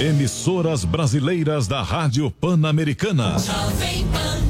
Emissoras brasileiras da Rádio Pan-Americana. Jovem Pan.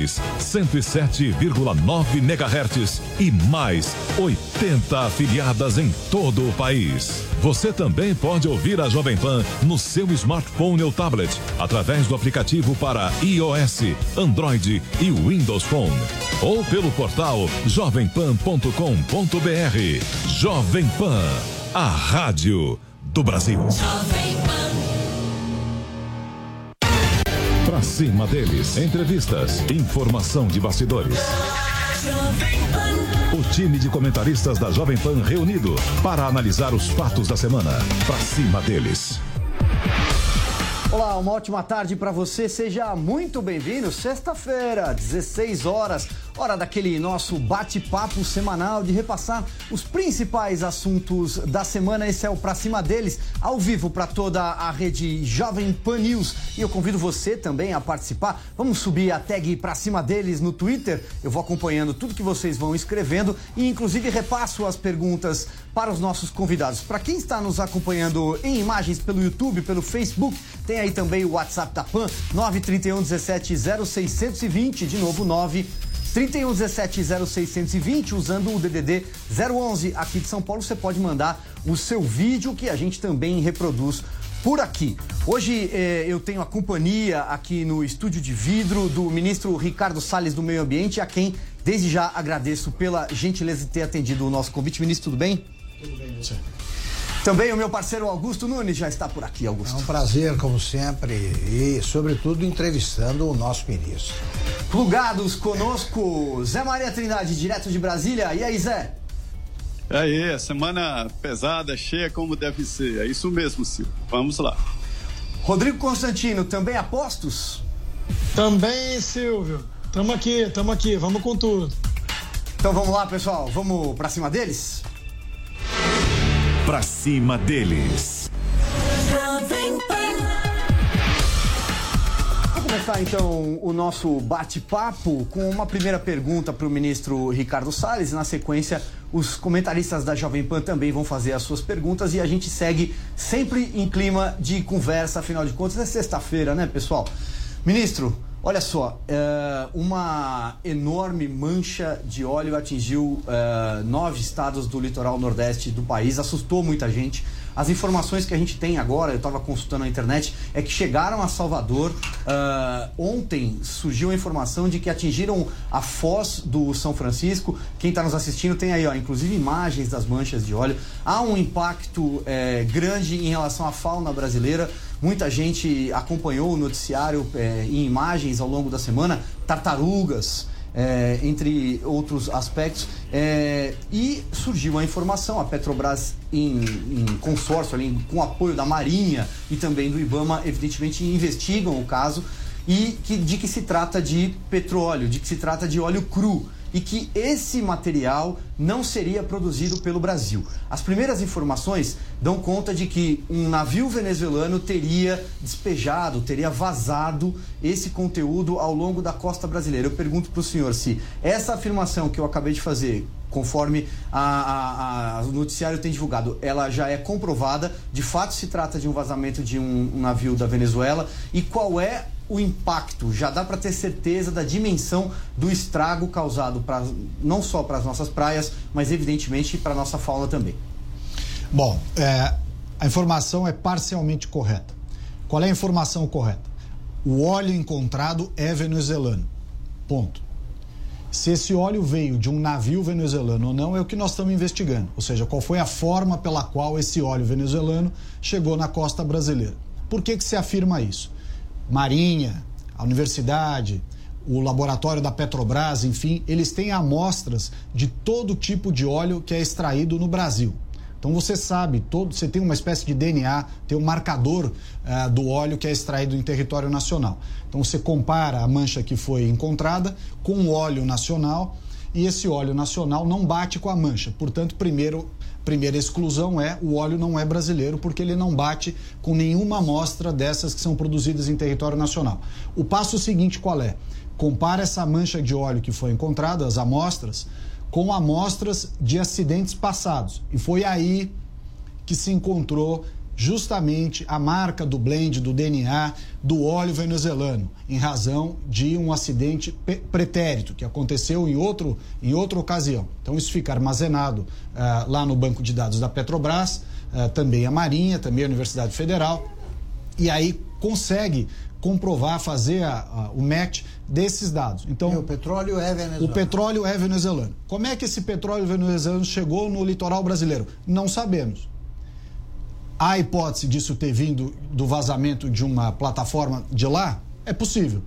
107,9 MHz. E mais 80 afiliadas em todo o país. Você também pode ouvir a Jovem Pan no seu smartphone ou tablet, através do aplicativo para iOS, Android e Windows Phone. Ou pelo portal jovempan.com.br. Jovem Pan, a rádio do Brasil. Pra cima deles, entrevistas, informação de bastidores. O time de comentaristas da Jovem Pan reunido para analisar os fatos da semana. Pra cima deles. Olá, uma ótima tarde para você. Seja muito bem-vindo. Sexta-feira, 16 horas, hora daquele nosso bate-papo semanal de repassar os principais assuntos da semana. Esse é o Pra Cima deles, ao vivo para toda a rede Jovem Pan News. E eu convido você também a participar. Vamos subir a tag Pra Cima deles no Twitter. Eu vou acompanhando tudo que vocês vão escrevendo e, inclusive, repasso as perguntas para os nossos convidados. Para quem está nos acompanhando em imagens pelo YouTube, pelo Facebook, tem aí também o WhatsApp da PAN, 931 17 0620, de novo 9 31 17 0620, usando o DDD 011 aqui de São Paulo, você pode mandar o seu vídeo que a gente também reproduz por aqui. Hoje eh, eu tenho a companhia aqui no estúdio de vidro do ministro Ricardo Salles do Meio Ambiente, a quem desde já agradeço pela gentileza de ter atendido o nosso convite. Ministro, tudo bem? Tudo bem, você. Também o meu parceiro Augusto Nunes já está por aqui, Augusto. É um prazer, como sempre, e, sobretudo, entrevistando o nosso ministro. Plugados conosco, Zé Maria Trindade, direto de Brasília. E aí, Zé? Aí, semana pesada, cheia como deve ser. É isso mesmo, Silvio. Vamos lá. Rodrigo Constantino, também apostos? Também, Silvio. Tamo aqui, tamo aqui, vamos com tudo. Então vamos lá, pessoal, vamos pra cima deles? Pra cima deles. Vamos começar então o nosso bate-papo com uma primeira pergunta para o ministro Ricardo Salles. Na sequência, os comentaristas da Jovem Pan também vão fazer as suas perguntas e a gente segue sempre em clima de conversa, afinal de contas é sexta-feira, né, pessoal? Ministro, Olha só, é, uma enorme mancha de óleo atingiu é, nove estados do litoral nordeste do país, assustou muita gente. As informações que a gente tem agora, eu estava consultando na internet, é que chegaram a Salvador. Uh, ontem surgiu a informação de que atingiram a foz do São Francisco. Quem está nos assistindo tem aí, ó, inclusive, imagens das manchas de óleo. Há um impacto é, grande em relação à fauna brasileira. Muita gente acompanhou o noticiário é, em imagens ao longo da semana. Tartarugas, é, entre outros aspectos. É, e surgiu a informação, a Petrobras em, em consórcio, ali, com apoio da Marinha e também do Ibama, evidentemente investigam o caso e que, de que se trata de petróleo, de que se trata de óleo cru. E que esse material não seria produzido pelo Brasil. As primeiras informações dão conta de que um navio venezuelano teria despejado, teria vazado esse conteúdo ao longo da costa brasileira. Eu pergunto para o senhor se essa afirmação que eu acabei de fazer conforme a, a, a, o noticiário tem divulgado, ela já é comprovada. De fato, se trata de um vazamento de um, um navio da Venezuela. E qual é o impacto? Já dá para ter certeza da dimensão do estrago causado pra, não só para as nossas praias, mas evidentemente para a nossa fauna também. Bom, é, a informação é parcialmente correta. Qual é a informação correta? O óleo encontrado é venezuelano. Ponto. Se esse óleo veio de um navio venezuelano ou não é o que nós estamos investigando. Ou seja, qual foi a forma pela qual esse óleo venezuelano chegou na costa brasileira. Por que, que se afirma isso? Marinha, a universidade, o laboratório da Petrobras, enfim, eles têm amostras de todo tipo de óleo que é extraído no Brasil. Então você sabe, todo, você tem uma espécie de DNA, tem um marcador uh, do óleo que é extraído em território nacional. Então você compara a mancha que foi encontrada com o óleo nacional e esse óleo nacional não bate com a mancha. Portanto, primeiro, primeira exclusão é o óleo não é brasileiro porque ele não bate com nenhuma amostra dessas que são produzidas em território nacional. O passo seguinte qual é? Compara essa mancha de óleo que foi encontrada, as amostras, com amostras de acidentes passados. E foi aí que se encontrou justamente a marca do blend do DNA do óleo venezuelano, em razão de um acidente pretérito que aconteceu em, outro, em outra ocasião. Então, isso fica armazenado uh, lá no banco de dados da Petrobras, uh, também a Marinha, também a Universidade Federal, e aí consegue comprovar, fazer a, a, o match desses dados. Então, e o petróleo é venezuelano. O petróleo é venezuelano. Como é que esse petróleo venezuelano chegou no litoral brasileiro? Não sabemos. Há hipótese disso ter vindo do vazamento de uma plataforma de lá? É possível.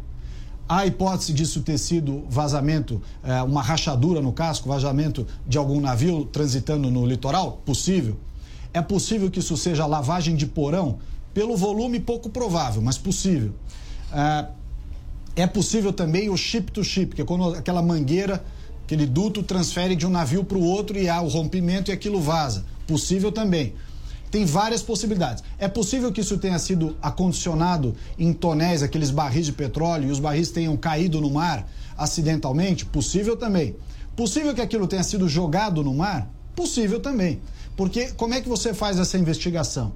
Há hipótese disso ter sido vazamento, é, uma rachadura no casco, vazamento de algum navio transitando no litoral? Possível. É possível que isso seja lavagem de porão? Pelo volume, pouco provável, mas possível. É, é possível também o chip to chip, que é quando aquela mangueira, aquele duto transfere de um navio para o outro e há o rompimento e aquilo vaza. Possível também. Tem várias possibilidades. É possível que isso tenha sido acondicionado em tonéis, aqueles barris de petróleo, e os barris tenham caído no mar acidentalmente? Possível também. Possível que aquilo tenha sido jogado no mar? Possível também. Porque como é que você faz essa investigação?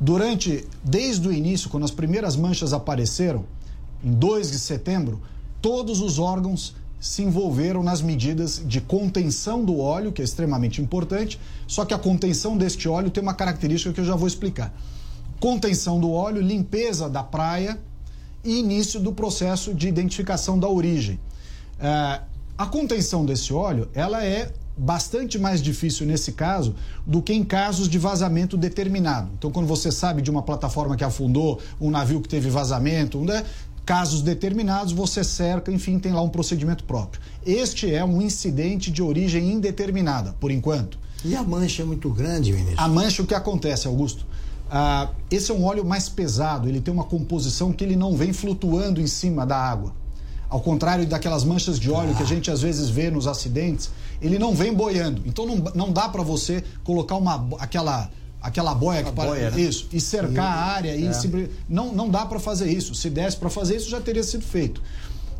Durante, desde o início, quando as primeiras manchas apareceram, em 2 de setembro, todos os órgãos se envolveram nas medidas de contenção do óleo, que é extremamente importante, só que a contenção deste óleo tem uma característica que eu já vou explicar. Contenção do óleo, limpeza da praia e início do processo de identificação da origem. É, a contenção desse óleo, ela é bastante mais difícil nesse caso do que em casos de vazamento determinado. Então, quando você sabe de uma plataforma que afundou, um navio que teve vazamento, né? Casos determinados, você cerca, enfim, tem lá um procedimento próprio. Este é um incidente de origem indeterminada, por enquanto. E a mancha é muito grande, ministro? A mancha, o que acontece, Augusto? Ah, esse é um óleo mais pesado, ele tem uma composição que ele não vem flutuando em cima da água. Ao contrário daquelas manchas de óleo ah. que a gente às vezes vê nos acidentes, ele não vem boiando. Então não, não dá para você colocar uma, aquela aquela boia que para boia, né? isso e cercar a área e é. se... não não dá para fazer isso. Se desse para fazer isso já teria sido feito.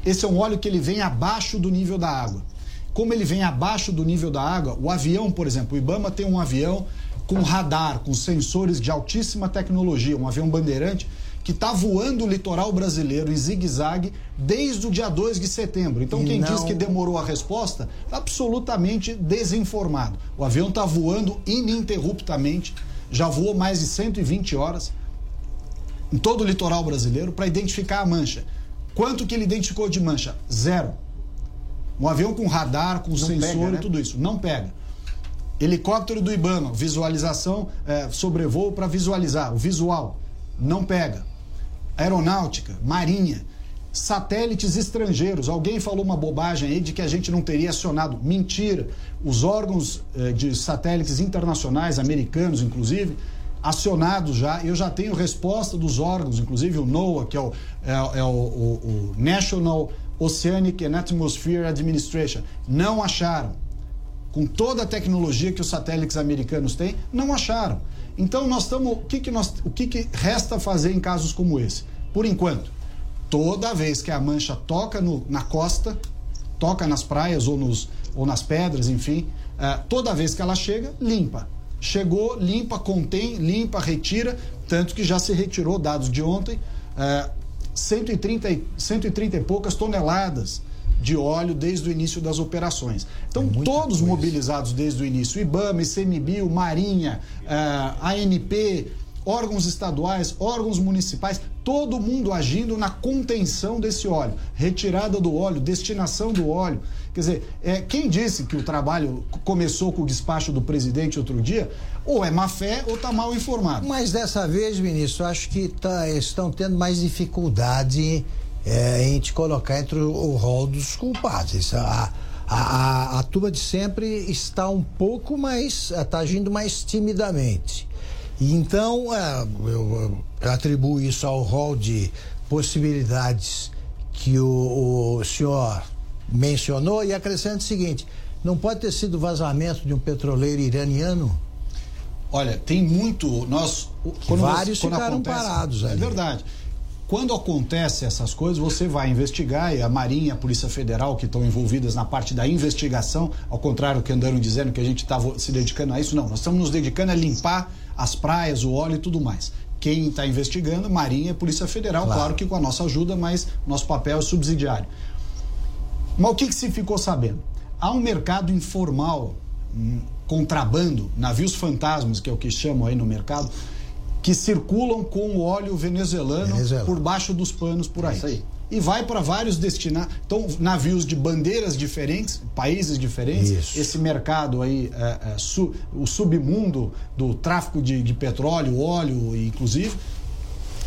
Esse é um óleo que ele vem abaixo do nível da água. Como ele vem abaixo do nível da água, o avião, por exemplo, o IBAMA tem um avião com radar, com sensores de altíssima tecnologia, um avião bandeirante que está voando o litoral brasileiro em zigue-zague desde o dia 2 de setembro. Então, e quem não... diz que demorou a resposta, absolutamente desinformado. O avião está voando ininterruptamente, já voou mais de 120 horas em todo o litoral brasileiro para identificar a mancha. Quanto que ele identificou de mancha? Zero. Um avião com radar, com não sensor pega, né? e tudo isso. Não pega. Helicóptero do Ibama, visualização, é, sobrevoo para visualizar, o visual. Não pega aeronáutica, marinha, satélites estrangeiros. Alguém falou uma bobagem aí de que a gente não teria acionado. Mentira. Os órgãos eh, de satélites internacionais, americanos inclusive, acionados já. Eu já tenho resposta dos órgãos, inclusive o NOAA, que é o, é, é o, o, o National Oceanic and Atmosphere Administration. Não acharam. Com toda a tecnologia que os satélites americanos têm, não acharam. Então nós estamos. O que, que, nós, o que, que resta fazer em casos como esse? Por enquanto, toda vez que a mancha toca no, na costa, toca nas praias ou, nos, ou nas pedras, enfim, uh, toda vez que ela chega, limpa. Chegou, limpa, contém, limpa, retira, tanto que já se retirou, dados de ontem, uh, 130, 130 e poucas toneladas de óleo desde o início das operações. Então, é todos coisa. mobilizados desde o início: IBAMA, ICMBio, Marinha, uh, ANP, órgãos estaduais, órgãos municipais, todo mundo agindo na contenção desse óleo, retirada do óleo, destinação do óleo. Quer dizer, é, quem disse que o trabalho começou com o despacho do presidente outro dia, ou é má fé ou está mal informado. Mas dessa vez, ministro, acho que tá, estão tendo mais dificuldade é, em te colocar entre o, rol dos culpados. A, a, a, a turma de sempre está um pouco mais, está agindo mais timidamente. Então, é, eu, atribuo isso ao rol de possibilidades que o, o senhor mencionou e acrescento o seguinte: não pode ter sido vazamento de um petroleiro iraniano? Olha, tem muito. Nós. Vários quando ficaram acontece, parados ali. É verdade. Quando acontece essas coisas, você vai investigar e a Marinha, a Polícia Federal, que estão envolvidas na parte da investigação, ao contrário do que andaram dizendo que a gente estava se dedicando a isso, não. Nós estamos nos dedicando a limpar as praias, o óleo e tudo mais. Quem está investigando, Marinha e Polícia Federal, claro. claro. que com a nossa ajuda, mas nosso papel é subsidiário. Mas o que, que se ficou sabendo? Há um mercado informal, um contrabando, navios fantasmas, que é o que chamam aí no mercado, que circulam com o óleo venezuelano Venezuela. por baixo dos panos por aí. aí. E vai para vários destinados. Então, navios de bandeiras diferentes, países diferentes. Isso. Esse mercado aí, é, é, su, o submundo do tráfico de, de petróleo, óleo, inclusive,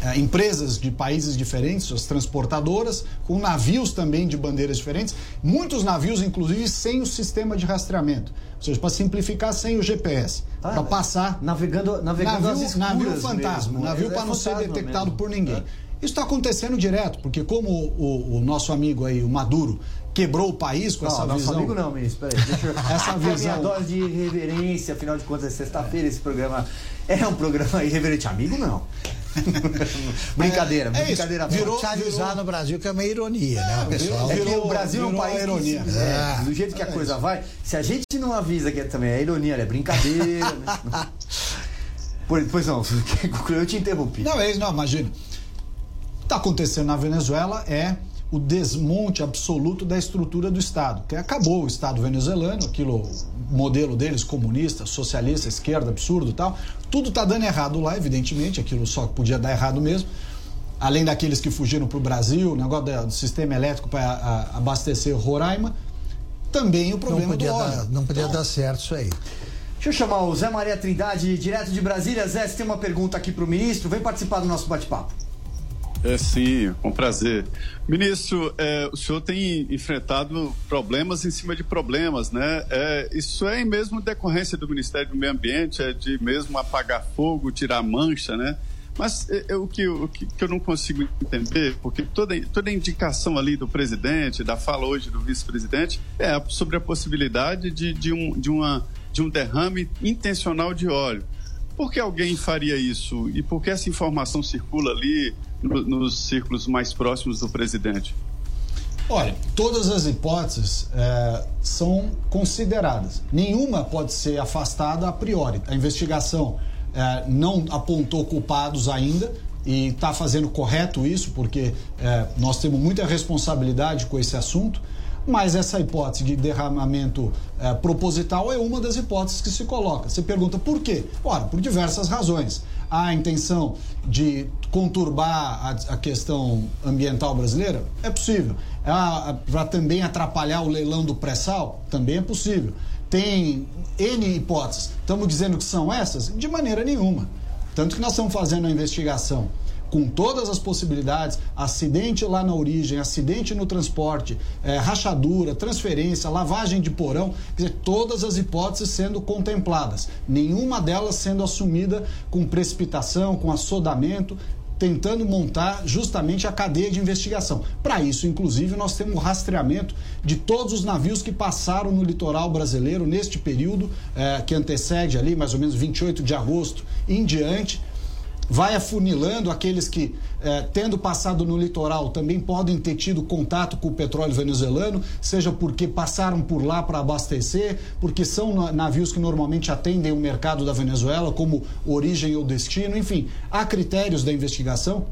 é, empresas de países diferentes, as transportadoras, com navios também de bandeiras diferentes, muitos navios, inclusive, sem o sistema de rastreamento. Ou seja, para simplificar, sem o GPS. Ah, para passar. Navegando, navegando navio, navio fantasma. Mesmo. Navio é, para não ser detectado mesmo. por ninguém. É. Isso está acontecendo direto, porque como o, o, nosso amigo aí, o Maduro, quebrou o país com não, essa nosso visão. amigo não, ministro. Peraí, deixa eu... essa visão. A minha dose de irreverência, afinal de contas, é sexta-feira esse programa é um programa irreverente. Amigo, não. brincadeira, é, brincadeira. É virou, te avisar virou... no Brasil que é uma ironia, né, pessoal? É que o Brasil é um país ironia. Que, é, do jeito que a coisa vai, se a gente não avisa que é também é ironia, é brincadeira. né? Pois não, eu te interrompi. Não, é isso, não, imagina. O que está acontecendo na Venezuela é o desmonte absoluto da estrutura do Estado, que acabou o Estado venezuelano, aquilo modelo deles comunista, socialista, esquerda, absurdo, tal. Tudo está dando errado lá, evidentemente, aquilo só podia dar errado mesmo. Além daqueles que fugiram para o Brasil, o negócio do sistema elétrico para abastecer Roraima, também o problema não podia do óleo. Dar, não podia então, dar certo isso aí. Deixa eu chamar o Zé Maria Trindade, direto de Brasília. Zé, você tem uma pergunta aqui para o ministro. Vem participar do nosso bate-papo. É sim, com prazer. Ministro, é, o senhor tem enfrentado problemas em cima de problemas, né? É, isso é mesmo decorrência do Ministério do Meio Ambiente, é de mesmo apagar fogo, tirar mancha, né? Mas é, é o, que, o que, que, eu não consigo entender, porque toda, toda indicação ali do presidente, da fala hoje do vice-presidente, é sobre a possibilidade de, de, um, de, uma, de um derrame intencional de óleo. Por que alguém faria isso? E por que essa informação circula ali no, nos círculos mais próximos do presidente? Olha, todas as hipóteses é, são consideradas. Nenhuma pode ser afastada a priori. A investigação é, não apontou culpados ainda e está fazendo correto isso, porque é, nós temos muita responsabilidade com esse assunto mas essa hipótese de derramamento é, proposital é uma das hipóteses que se coloca. Você pergunta por quê? Ora, por diversas razões. Há a intenção de conturbar a, a questão ambiental brasileira? É possível. Para também atrapalhar o leilão do pré-sal? Também é possível. Tem N hipóteses. Estamos dizendo que são essas? De maneira nenhuma. Tanto que nós estamos fazendo a investigação com todas as possibilidades, acidente lá na origem, acidente no transporte, é, rachadura, transferência, lavagem de porão, quer dizer, todas as hipóteses sendo contempladas, nenhuma delas sendo assumida com precipitação, com assodamento, tentando montar justamente a cadeia de investigação. Para isso, inclusive, nós temos o rastreamento de todos os navios que passaram no litoral brasileiro neste período eh, que antecede ali, mais ou menos 28 de agosto em diante vai afunilando aqueles que, eh, tendo passado no litoral, também podem ter tido contato com o petróleo venezuelano, seja porque passaram por lá para abastecer, porque são navios que normalmente atendem o mercado da Venezuela como origem ou destino, enfim, há critérios da investigação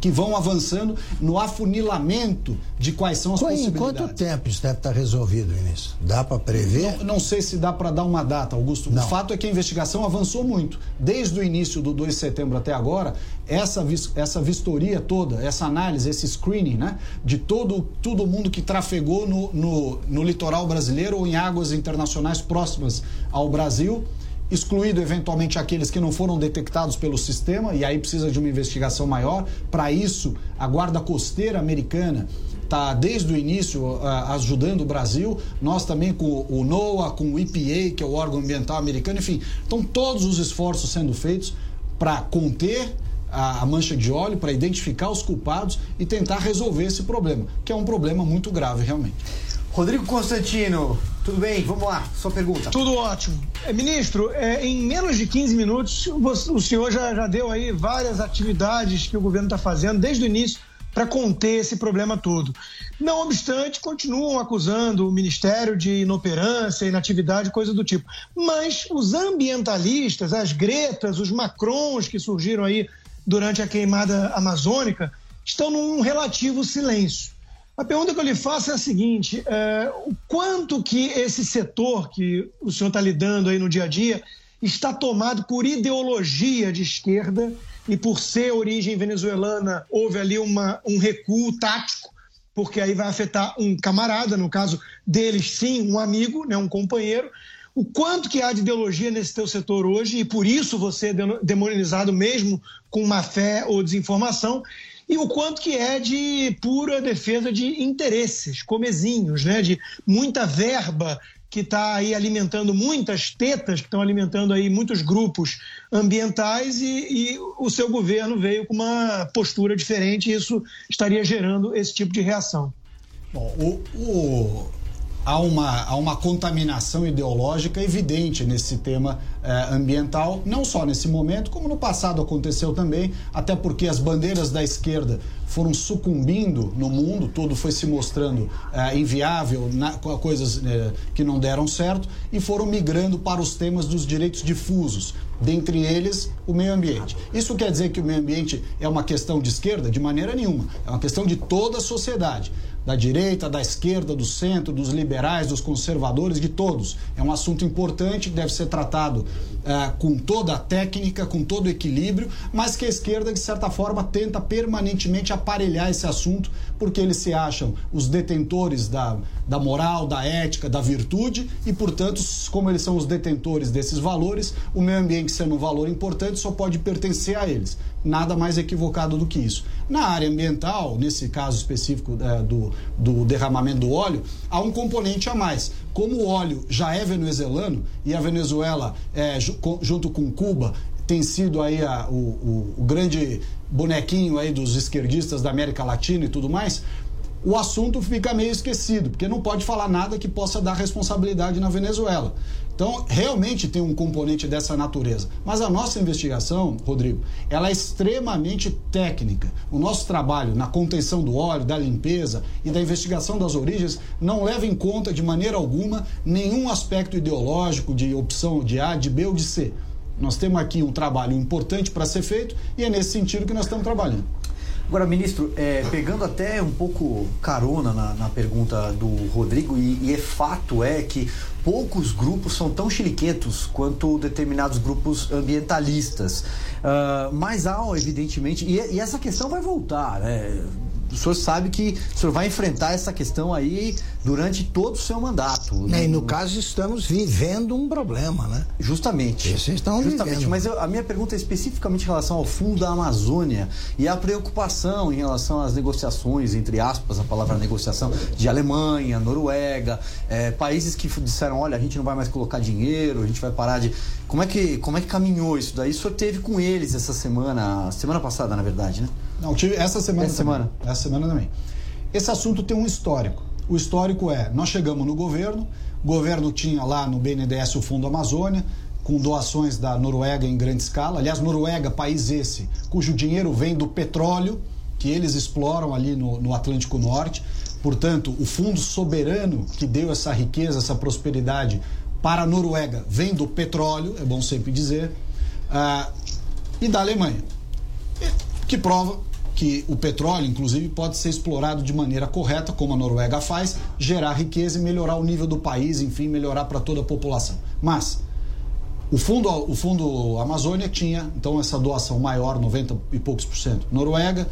que vão avançando no afunilamento de quais são as Em possibilidades. quanto tempo isso deve estar resolvido, ministro? Dá para prever? Não, não, sei se dá para dar uma data, Augusto. Não. O fato é que a investigação avançou muito. Desde o início do 2 de setembro até agora, essa, essa vistoria toda, essa análise, esse screening, né, de todo, todo mundo que trafegou no, no, no litoral brasileiro ou em águas internacionais próximas ao Brasil excluído eventualmente aqueles que não foram detectados pelo sistema, e aí precisa de uma investigação maior. Para isso, a Guarda Costeira Americana está desde o início uh, ajudando o Brasil, nós também com o NOAA, com o EPA, que é o órgão ambiental americano, enfim, estão todos os esforços sendo feitos para conter a, a, mancha de óleo, para identificar os culpados e tentar resolver esse problema, que é um problema muito grave realmente. Rodrigo Constantino, tudo bem? Vamos lá, sua pergunta. Tudo ótimo. É, ministro, é, em menos de 15 minutos, o senhor já, já deu aí várias atividades que o governo está fazendo desde o início para conter esse problema todo. Não obstante, continuam acusando o Ministério de inoperância, inatividade, coisa do tipo. Mas os ambientalistas, as gretas, os macrons que surgiram aí durante a queimada amazônica, estão num relativo silêncio. A pergunta que eu lhe faço é a seguinte: é, o quanto que esse setor que o senhor está lidando aí no dia a dia está tomado por ideologia de esquerda e por ser origem venezuelana houve ali uma, um recuo tático, porque aí vai afetar um camarada, no caso deles sim, um amigo, né, um companheiro. O quanto que há de ideologia nesse teu setor hoje e por isso você é demonizado mesmo com má fé ou desinformação e o quanto que é de pura defesa de interesses, comezinhos, né? de muita verba que está aí alimentando muitas tetas, que estão alimentando aí muitos grupos ambientais e, e, o seu governo veio com uma postura diferente e isso estaria gerando esse tipo de reação. Bom, o, o, há uma, há uma contaminação ideológica evidente nesse tema ambiental, não só nesse momento, como no passado aconteceu também, até porque as bandeiras da esquerda foram sucumbindo no mundo, tudo foi se mostrando eh, inviável, na, coisas eh, que não deram certo, e foram migrando para os temas dos direitos difusos, dentre eles o meio ambiente. Isso quer dizer que o meio ambiente é uma questão de esquerda? De maneira nenhuma, é uma questão de toda a sociedade da direita, da esquerda, do centro, dos liberais, dos conservadores, de todos. É um assunto importante que deve ser tratado uh, com toda a técnica, com todo o equilíbrio, mas que a esquerda, de certa forma, tenta permanentemente aparelhar esse assunto, porque eles se acham os detentores da, da moral, da ética, da virtude, e, portanto, como eles são os detentores desses valores, o meio ambiente sendo um valor importante só pode pertencer a eles nada mais equivocado do que isso. Na área ambiental, nesse caso específico é, do, do derramamento do óleo, há um componente a mais. Como o óleo já é venezuelano e a Venezuela, é, junto com Cuba, tem sido aí a, o, o, o grande bonequinho aí dos esquerdistas da América Latina e tudo mais, o assunto fica meio esquecido, porque não pode falar nada que possa dar responsabilidade na Venezuela. Então, realmente tem um componente dessa natureza. Mas a nossa investigação, Rodrigo, ela é extremamente técnica. O nosso trabalho na contenção do óleo, da limpeza e da investigação das origens não leva em conta de maneira alguma nenhum aspecto ideológico de opção de A, de B ou de C. Nós temos aqui um trabalho importante para ser feito e é nesse sentido que nós estamos trabalhando. Agora, ministro, é, pegando até um pouco carona na, na pergunta do Rodrigo, e, e, é fato é que poucos grupos são tão chiliquentos quanto determinados grupos ambientalistas. Uh, mas há, evidentemente, e, e, essa questão vai voltar, né? O senhor sabe que o senhor vai enfrentar essa questão aí durante todo o seu mandato. É, e no caso estamos vivendo um problema, né? Justamente. Vocês estão Justamente, vivendo. mas eu, a minha pergunta é especificamente em relação ao Fundo da Amazônia e a preocupação em relação às negociações, entre aspas, a palavra negociação, de Alemanha, Noruega, é, países que disseram, olha, a gente não vai mais colocar dinheiro, a gente vai parar de... Como é que, como é que caminhou isso daí? O senhor teve com eles essa semana, semana passada, na verdade, né? Não, tive essa semana Essa também. semana. Essa semana também. Esse assunto tem um histórico. O histórico é, nós chegamos no governo, o governo tinha lá no BNDES o Fundo Amazônia, com doações da Noruega em grande escala. Aliás, Noruega, país esse, cujo dinheiro vem do petróleo que eles exploram ali no, no Atlântico Norte. Portanto, o fundo soberano que deu essa riqueza, essa prosperidade para a Noruega vem do petróleo, é bom sempre dizer, ah, e da Alemanha que prova que o petróleo, inclusive, pode ser explorado de maneira correta, como a Noruega faz, gerar riqueza e melhorar o nível do país, enfim, melhorar para toda a população. Mas o fundo, o fundo Amazônia tinha, então, essa doação maior, 90 e poucos por cento. Noruega,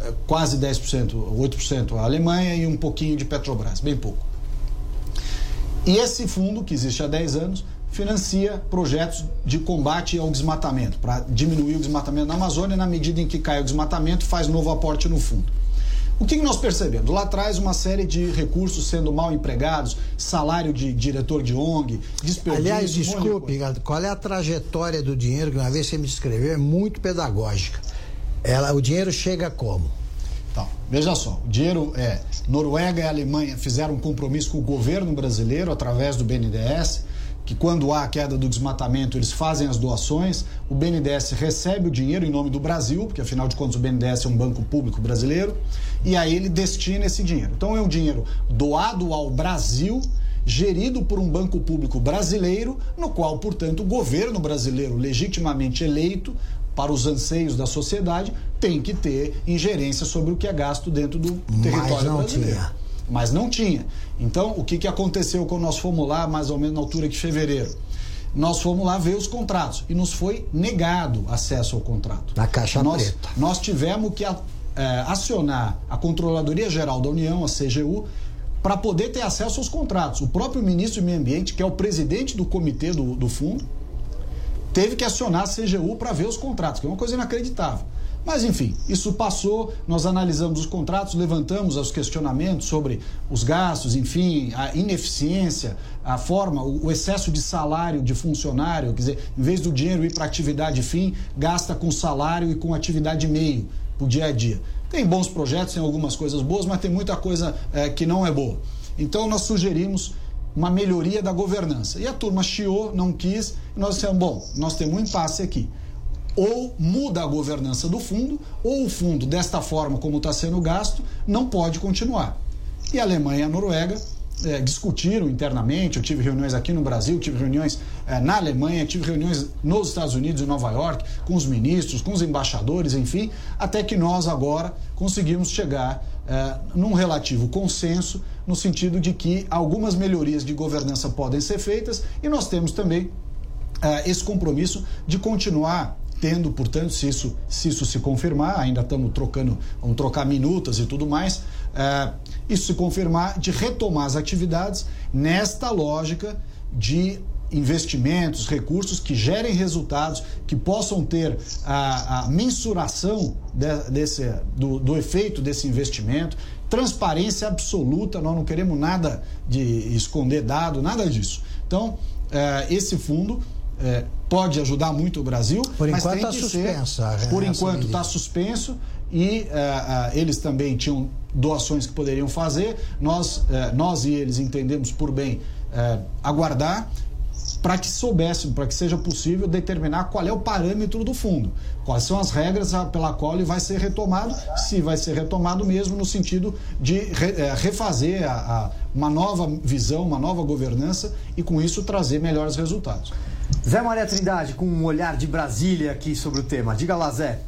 eh, quase 10%, 8% a Alemanha e um pouquinho de Petrobras, bem pouco. E esse fundo, que existe há 10 anos, financia projetos de combate ao desmatamento, para diminuir o desmatamento na Amazônia, na medida em que cai o desmatamento, faz novo aporte no fundo. O que nós percebemos? Lá atrás, uma série de recursos sendo mal empregados, salário de diretor de ONG, desperdício... Aliás, desculpe, qual é a trajetória do dinheiro que uma vez você me descreveu? É muito pedagógica. Ela, o dinheiro chega como? Então, veja só, o dinheiro é. Noruega e Alemanha fizeram um compromisso com o governo brasileiro através do BNDES, que quando há a queda do desmatamento, eles fazem as doações, o BNDES recebe o dinheiro em nome do Brasil, porque afinal de contas o BNDES é um banco público brasileiro, e aí ele destina esse dinheiro. Então é um dinheiro doado ao Brasil, gerido por um banco público brasileiro, no qual, portanto, o governo brasileiro legitimamente eleito para os anseios da sociedade tem que ter ingerência sobre o que é gasto dentro do Mas território não brasileiro. tinha. Mas não tinha. Então, o que, que aconteceu quando nós fomos lá, mais ou menos na altura de fevereiro? Nós fomos lá ver os contratos e nos foi negado acesso ao contrato. Na caixa nós, preta. Nós tivemos que eh, acionar a Controladoria Geral da União, a CGU, para poder ter acesso aos contratos. O próprio ministro do Meio Ambiente, que é o presidente do comitê do, do fundo, teve que acionar a CGU para ver os contratos, que é uma coisa inacreditável. Mas, enfim, isso passou, nós analisamos os contratos, levantamos os questionamentos sobre os gastos, enfim, a ineficiência, a forma, o excesso de salário de funcionário, quer dizer, em vez do dinheiro ir para atividade fim, gasta com salário e com atividade meio, o dia a dia. Tem bons projetos, tem algumas coisas boas, mas tem muita coisa eh, que não é boa. Então, nós sugerimos uma melhoria da governança. E a turma chiou, não quis, e nós dissemos, bom, nós temos um impasse aqui. Ou muda a governança do fundo, ou o fundo, desta forma como está sendo gasto, não pode continuar. E a Alemanha e a Noruega eh, discutiram internamente, eu tive reuniões aqui no Brasil, tive reuniões eh, na Alemanha, tive reuniões nos Estados Unidos e Nova York, com os ministros, com os embaixadores, enfim, até que nós agora conseguimos chegar eh, num relativo consenso, no sentido de que algumas melhorias de governança podem ser feitas e nós temos também esse compromisso de continuar tendo, portanto, se isso se, isso se confirmar, ainda estamos trocando, vamos trocar minutas e tudo mais, eh, isso se confirmar, de retomar as atividades nesta lógica de investimentos, recursos que gerem resultados, que possam ter a, a mensuração de- desse, do, do efeito desse investimento, transparência absoluta, nós não queremos nada de esconder dado, nada disso. Então, eh, esse fundo eh, pode ajudar muito o Brasil, Por mas enquanto tá suspensa ser, essa por enquanto está suspenso e eh, ah, eles também tinham doações que poderiam fazer. Nós, eh, nós e eles entendemos por bem aguardar para que soubéssemos, para que seja possível determinar qual é o parâmetro do fundo, quais são as regras pela qual ele vai ser retomado, se vai ser retomado mesmo no sentido de re- refazer a- a- uma nova visão, uma nova governança e com isso trazer melhores resultados. Zé Maria Trindade, com um olhar de Brasília aqui sobre o tema. Diga lá, Zé.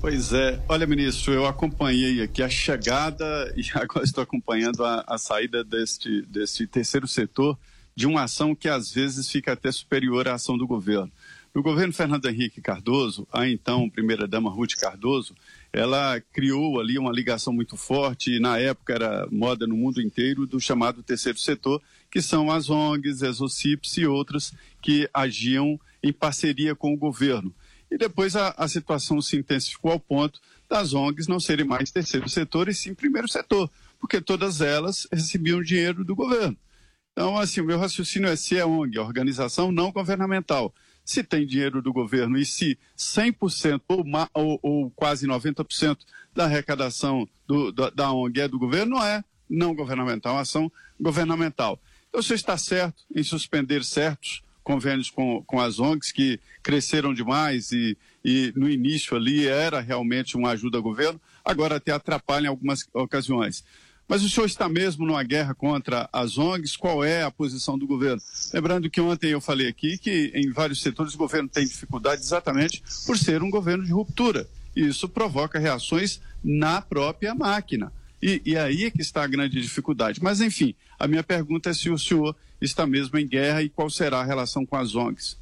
Pois é. Olha, ministro, eu acompanhei aqui a chegada e agora estou acompanhando a, a saída deste, deste terceiro setor de uma ação que às vezes fica até superior à ação do governo. No governo Fernando Henrique Cardoso, a então primeira-dama Ruth Cardoso, ela criou ali uma ligação muito forte, e na época era moda no mundo inteiro, do chamado terceiro setor, que são as ONGs, as OCIPs e outras que agiam em parceria com o governo. E depois a, a situação se intensificou ao ponto das ONGs não serem mais terceiro setor e sim primeiro setor, porque todas elas recebiam dinheiro do governo. Então, assim, o meu raciocínio é se é ONG, organização não governamental, se tem dinheiro do governo e se 100% ou, ou, ou quase 90% da arrecadação do, da, da ONG é do governo, não é não governamental, é ação governamental. Então, você está certo em suspender certos convênios com, com as ONGs que cresceram demais e, e no início ali era realmente uma ajuda ao governo, agora até atrapalha em algumas ocasiões. Mas o senhor está mesmo numa guerra contra as ONGs? Qual é a posição do governo? Lembrando que ontem eu falei aqui que em vários setores o governo tem dificuldade exatamente por ser um governo de ruptura. E isso provoca reações na própria máquina. E, e aí é que está a grande dificuldade. Mas, enfim, a minha pergunta é se o senhor está mesmo em guerra e qual será a relação com as ONGs.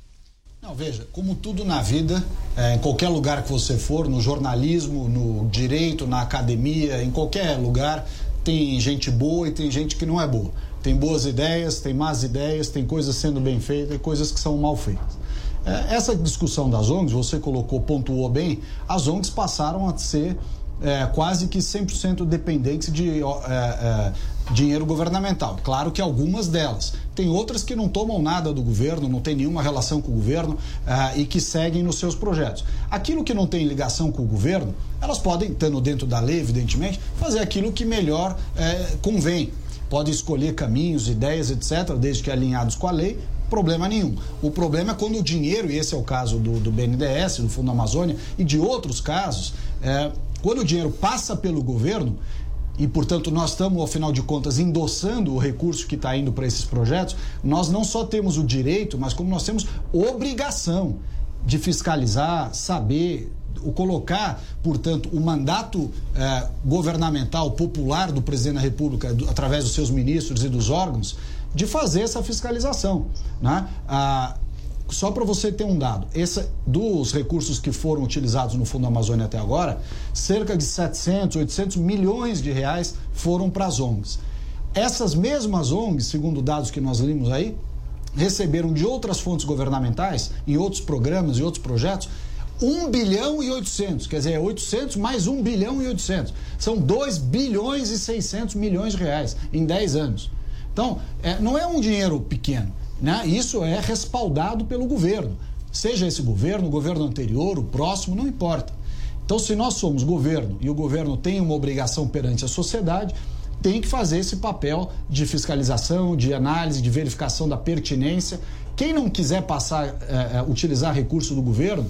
Não, veja, como tudo na vida, é, em qualquer lugar que você for, no jornalismo, no direito, na academia, em qualquer lugar, tem gente boa e tem gente que não é boa. Tem boas ideias, tem más ideias, tem coisas sendo bem feitas e coisas que são mal feitas. É, essa discussão das ONGs, você colocou, pontuou bem, as ONGs passaram a ser é, quase que 100% dependentes de é, é, dinheiro governamental. Claro que algumas delas. Tem outras que não tomam nada do governo, não tem nenhuma relação com o governo é, e que seguem nos seus projetos. Aquilo que não tem ligação com o governo, elas podem, estando dentro da lei, evidentemente, fazer aquilo que melhor é, convém. Pode escolher caminhos, ideias, etc., desde que alinhados com a lei, problema nenhum. O problema é quando o dinheiro, e esse é o caso do, do BNDES, do Fundo Amazônia, e de outros casos, é, quando o dinheiro passa pelo governo, e, portanto, nós estamos, ao final de contas, endossando o recurso que está indo para esses projetos, nós não só temos o direito, mas como nós temos obrigação de fiscalizar, saber, o colocar, portanto, o mandato eh, governamental popular do presidente da República, do, através dos seus ministros e dos órgãos, de fazer essa fiscalização. Né? Ah, só para você ter um dado, dos recursos que foram utilizados no Fundo Amazônia até agora, cerca de 700, 800 milhões de reais foram para as ONGs. Essas mesmas ONGs, segundo dados que nós limos aí, receberam de outras fontes governamentais, em outros programas e outros projetos, 1 bilhão e 800, quer dizer, 800 mais 1 bilhão e 800. São 2 bilhões e 600 milhões de reais em 10 anos. Então, é, não é um dinheiro pequeno. Né? Isso é respaldado pelo governo. Seja esse governo, o governo anterior, o próximo, não importa. Então, se nós somos governo e o governo tem uma obrigação perante a sociedade, tem que fazer esse papel de fiscalização, de análise, de verificação da pertinência. Quem não quiser passar, é, é, utilizar recurso do governo,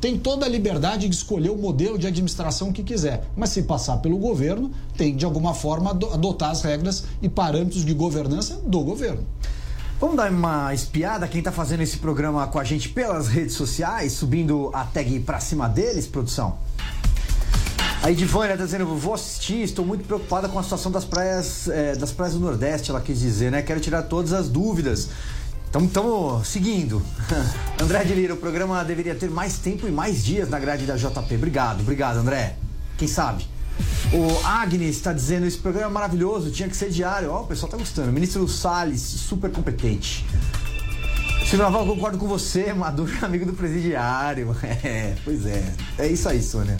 tem toda a liberdade de escolher o modelo de administração que quiser. Mas se passar pelo governo, tem de alguma forma adotar as regras e parâmetros de governança do governo. Vamos dar uma espiada quem está fazendo esse programa com a gente pelas redes sociais, subindo a tag pra cima deles, produção? A Edivânia está dizendo, vou assistir, estou muito preocupada com a situação das praias, é, das praias do Nordeste, ela quis dizer, né? Quero tirar todas as dúvidas. Então estamos seguindo. André de Lira, o programa deveria ter mais tempo e mais dias na grade da JP. Obrigado, obrigado, André. Quem sabe? O Agnes está dizendo: esse programa é maravilhoso, tinha que ser diário. Ó, oh, o pessoal tá gostando. Ministro Salles, super competente. Silvio Naval, concordo com você, Maduro é amigo do presidiário. É, pois é. É isso aí, Sônia.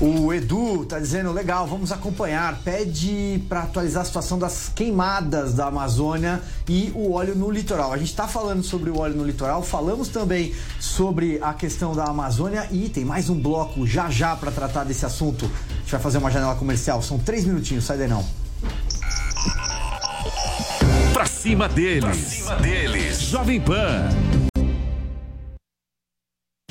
O Edu tá dizendo, legal, vamos acompanhar. Pede para atualizar a situação das queimadas da Amazônia e o óleo no litoral. A gente está falando sobre o óleo no litoral, falamos também sobre a questão da Amazônia e tem mais um bloco já já para tratar desse assunto. A gente vai fazer uma janela comercial. São três minutinhos, sai daí não. Pra cima deles. Pra cima deles. Jovem Pan.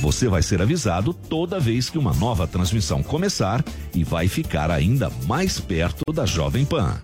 Você vai ser avisado toda vez que uma nova transmissão começar e vai ficar ainda mais perto da Jovem Pan.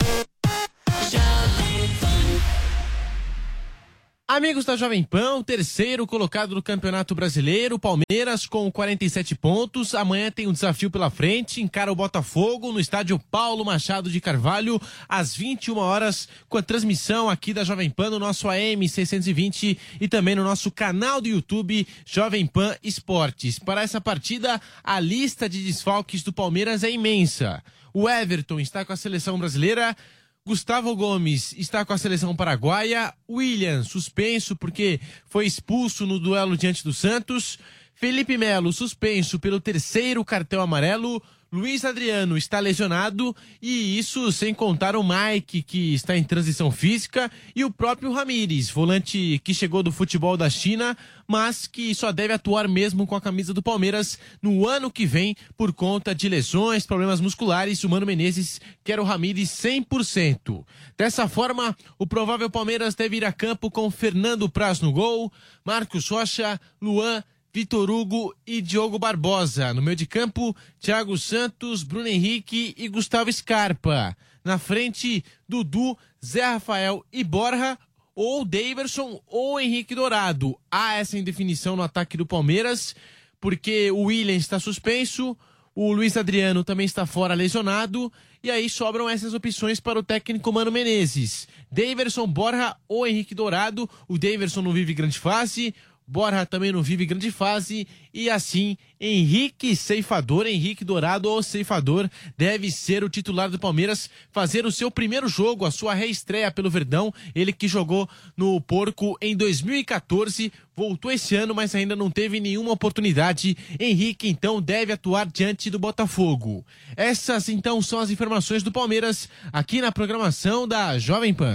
Amigos da Jovem Pan, terceiro colocado do Campeonato Brasileiro, Palmeiras com 47 pontos. Amanhã tem um desafio pela frente, encara o Botafogo no estádio Paulo Machado de Carvalho, às 21 horas, com a transmissão aqui da Jovem Pan no nosso AM 620 e também no nosso canal do YouTube Jovem Pan Esportes. Para essa partida, a lista de desfalques do Palmeiras é imensa. O Everton está com a seleção brasileira. Gustavo Gomes está com a seleção paraguaia. William, suspenso porque foi expulso no duelo diante do Santos. Felipe Melo, suspenso pelo terceiro cartão amarelo. Luiz Adriano está lesionado e isso sem contar o Mike, que está em transição física, e o próprio Ramires, volante que chegou do futebol da China, mas que só deve atuar mesmo com a camisa do Palmeiras no ano que vem por conta de lesões, problemas musculares. O Mano Menezes quer o Ramires 100%. Dessa forma, o provável Palmeiras deve ir a campo com Fernando Praz no gol, Marcos Rocha, Luan Vitor Hugo e Diogo Barbosa. No meio de campo, Thiago Santos, Bruno Henrique e Gustavo Scarpa. Na frente, Dudu, Zé Rafael e Borja, ou Daverson ou Henrique Dourado. Há essa indefinição no ataque do Palmeiras, porque o William está suspenso, o Luiz Adriano também está fora lesionado, e aí sobram essas opções para o técnico Mano Menezes. Daverson, Borja ou Henrique Dourado. O Daverson não vive grande fase, Borja também não vive grande fase e assim Henrique Ceifador, Henrique Dourado ou Ceifador deve ser o titular do Palmeiras, fazer o seu primeiro jogo, a sua reestreia pelo Verdão, ele que jogou no Porco em 2014, voltou esse ano, mas ainda não teve nenhuma oportunidade. Henrique então deve atuar diante do Botafogo. Essas então são as informações do Palmeiras aqui na programação da Jovem Pan.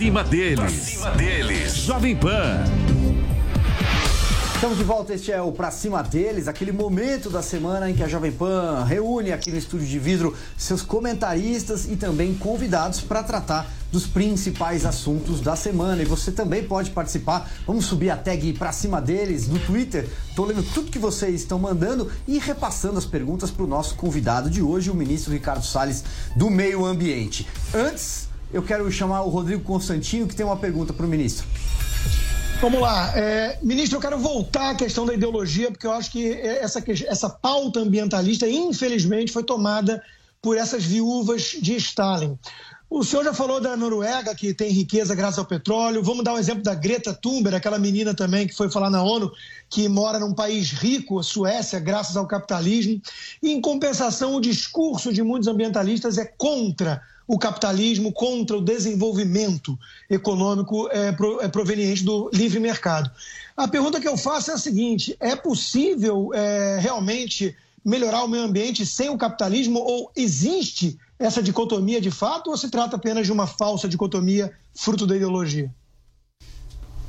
Cima deles. Pra cima deles. Jovem Pan. Estamos de volta, este é o Pra Cima deles, aquele momento da semana em que a Jovem Pan reúne aqui no estúdio de vidro seus comentaristas e também convidados para tratar dos principais assuntos da semana. E você também pode participar. Vamos subir a tag Pra Cima deles no Twitter. Estou lendo tudo que vocês estão mandando e repassando as perguntas para o nosso convidado de hoje, o ministro Ricardo Salles do Meio Ambiente. Antes eu quero chamar o Rodrigo Constantino, que tem uma pergunta para o ministro. Vamos lá. É, ministro, eu quero voltar à questão da ideologia, porque eu acho que essa, essa pauta ambientalista, infelizmente, foi tomada por essas viúvas de Stalin. O senhor já falou da Noruega, que tem riqueza graças ao petróleo. Vamos dar um exemplo da Greta Thunberg, aquela menina também que foi falar na ONU, que mora num país rico, a Suécia, graças ao capitalismo. E, em compensação, o discurso de muitos ambientalistas é contra o capitalismo, contra o desenvolvimento econômico é, é, proveniente do livre mercado. A pergunta que eu faço é a seguinte: é possível é, realmente melhorar o meio ambiente sem o capitalismo ou existe essa dicotomia de fato ou se trata apenas de uma falsa dicotomia fruto da ideologia?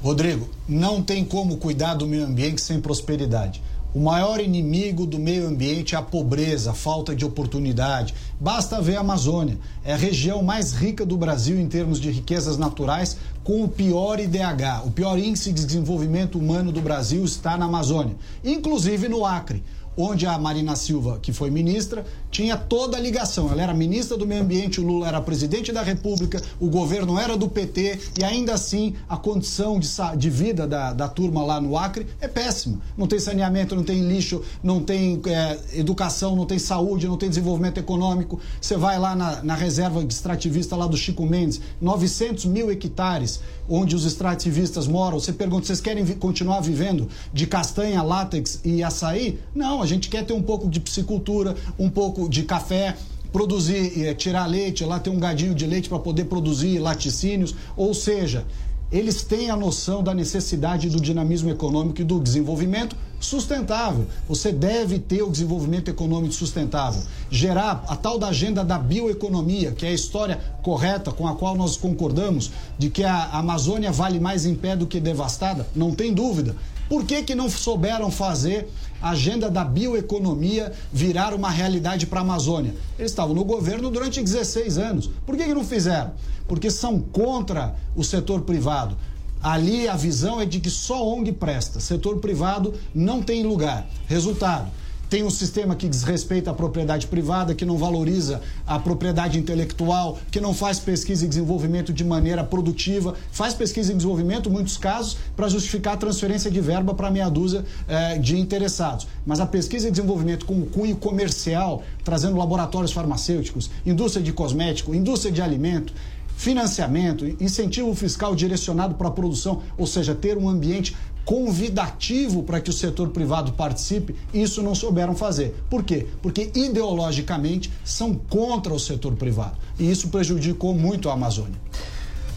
Rodrigo, não tem como cuidar do meio ambiente sem prosperidade. O maior inimigo do meio ambiente é a pobreza, a falta de oportunidade. Basta ver a Amazônia. É a região mais rica do Brasil em termos de riquezas naturais, com o pior IDH. O pior índice de desenvolvimento humano do Brasil está na Amazônia, inclusive no Acre onde a Marina Silva, que foi ministra, tinha toda a ligação. Ela era ministra do Meio Ambiente, o Lula era presidente da República, o governo era do PT e ainda assim a condição de, de vida da, da turma lá no Acre é péssima. Não tem saneamento, não tem lixo, não tem é, educação, não tem saúde, não tem desenvolvimento econômico. Você vai lá na, na reserva extrativista lá do Chico Mendes, 900 mil hectares onde os extrativistas moram. Você pergunta, vocês querem continuar vivendo de castanha, látex e açaí? Não, a gente quer ter um pouco de piscicultura, um pouco de café, produzir, eh, tirar leite, lá tem um gadinho de leite para poder produzir laticínios, ou seja, eles têm a noção da necessidade do dinamismo econômico e do desenvolvimento sustentável. Você deve ter o desenvolvimento econômico sustentável, gerar a tal da agenda da bioeconomia, que é a história correta com a qual nós concordamos de que a Amazônia vale mais em pé do que devastada, não tem dúvida. Por que, que não souberam fazer a agenda da bioeconomia virar uma realidade para a Amazônia? Eles estavam no governo durante 16 anos. Por que, que não fizeram? Porque são contra o setor privado. Ali a visão é de que só ONG presta, setor privado não tem lugar. Resultado: tem um sistema que desrespeita a propriedade privada, que não valoriza a propriedade intelectual, que não faz pesquisa e desenvolvimento de maneira produtiva, faz pesquisa e desenvolvimento, em muitos casos, para justificar a transferência de verba para meia dúzia eh, de interessados. Mas a pesquisa e desenvolvimento com o cunho comercial, trazendo laboratórios farmacêuticos, indústria de cosmético, indústria de alimento, financiamento, incentivo fiscal direcionado para a produção, ou seja, ter um ambiente convidativo para que o setor privado participe, isso não souberam fazer. Por quê? Porque ideologicamente são contra o setor privado. E isso prejudicou muito a Amazônia.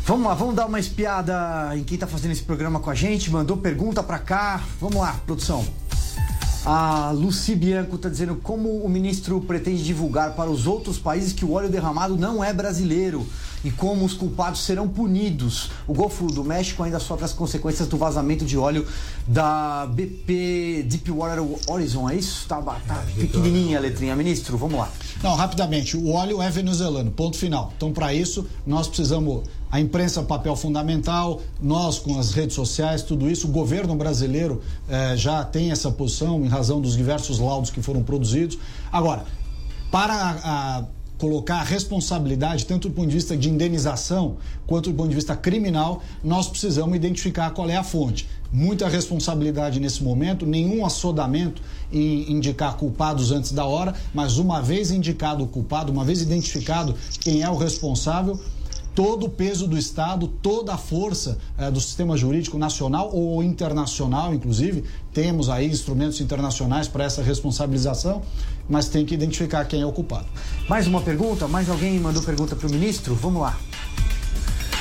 Vamos lá, vamos dar uma espiada em quem está fazendo esse programa com a gente. Mandou pergunta para cá. Vamos lá, produção. A Luci Bianco está dizendo como o ministro pretende divulgar para os outros países que o óleo derramado não é brasileiro e como os culpados serão punidos. O Golfo do México ainda sofre as consequências do vazamento de óleo da BP Deepwater Horizon, é isso? Tá, tá pequenininha a letrinha, ministro, vamos lá. Não, rapidamente, o óleo é venezuelano, ponto final. Então, para isso, nós precisamos a imprensa papel fundamental, nós com as redes sociais, tudo isso. O governo brasileiro eh, já tem essa posição em razão dos diversos laudos que foram produzidos. Agora, para a, a colocar a responsabilidade, tanto do ponto de vista de indenização quanto do ponto de vista criminal, nós precisamos identificar qual é a fonte. Muita responsabilidade nesse momento, nenhum assodamento em indicar culpados antes da hora, mas uma vez indicado o culpado, uma vez identificado quem é o responsável, todo o peso do Estado, toda a força eh, do sistema jurídico nacional ou internacional, inclusive. Temos aí instrumentos internacionais para essa responsabilização, mas tem que identificar quem é o culpado. Mais uma pergunta? Mais alguém mandou pergunta para o ministro? Vamos lá.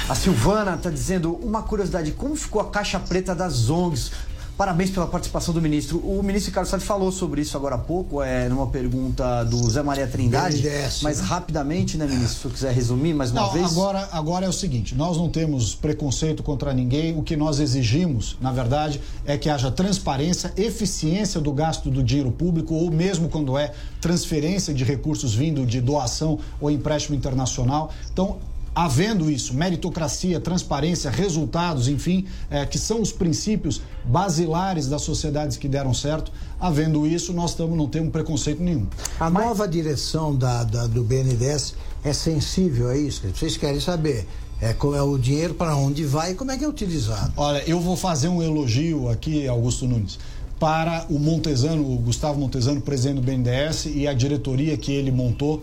A Silvana está dizendo uma curiosidade: como ficou a caixa preta das ONGs? Parabéns pela participação do ministro. O ministro Ricardo Salles falou sobre isso agora há pouco, é, numa pergunta do Zé Maria Trindade. BNDES, mas né? rapidamente, né, ministro? Se eu quiser resumir mais uma não, vez. Agora, agora é o seguinte: nós não temos preconceito contra ninguém. O que nós exigimos, na verdade, é que haja transparência, eficiência do gasto do dinheiro público, ou mesmo quando é transferência de recursos vindo de doação ou empréstimo internacional. Então, havendo isso, meritocracia, transparência, resultados, enfim, é, que são os princípios basilares das sociedades que deram certo, havendo isso, nós tamo, não temos preconceito nenhum. A Mas... nova direção da, da, do BNDES é sensível a isso? Vocês querem saber? É, é o dinheiro para onde vai e como é que é utilizado? Olha, eu vou fazer um elogio aqui, Augusto Nunes para o Montesano, o Gustavo Montesano, presidente do BNDES, e a diretoria que ele montou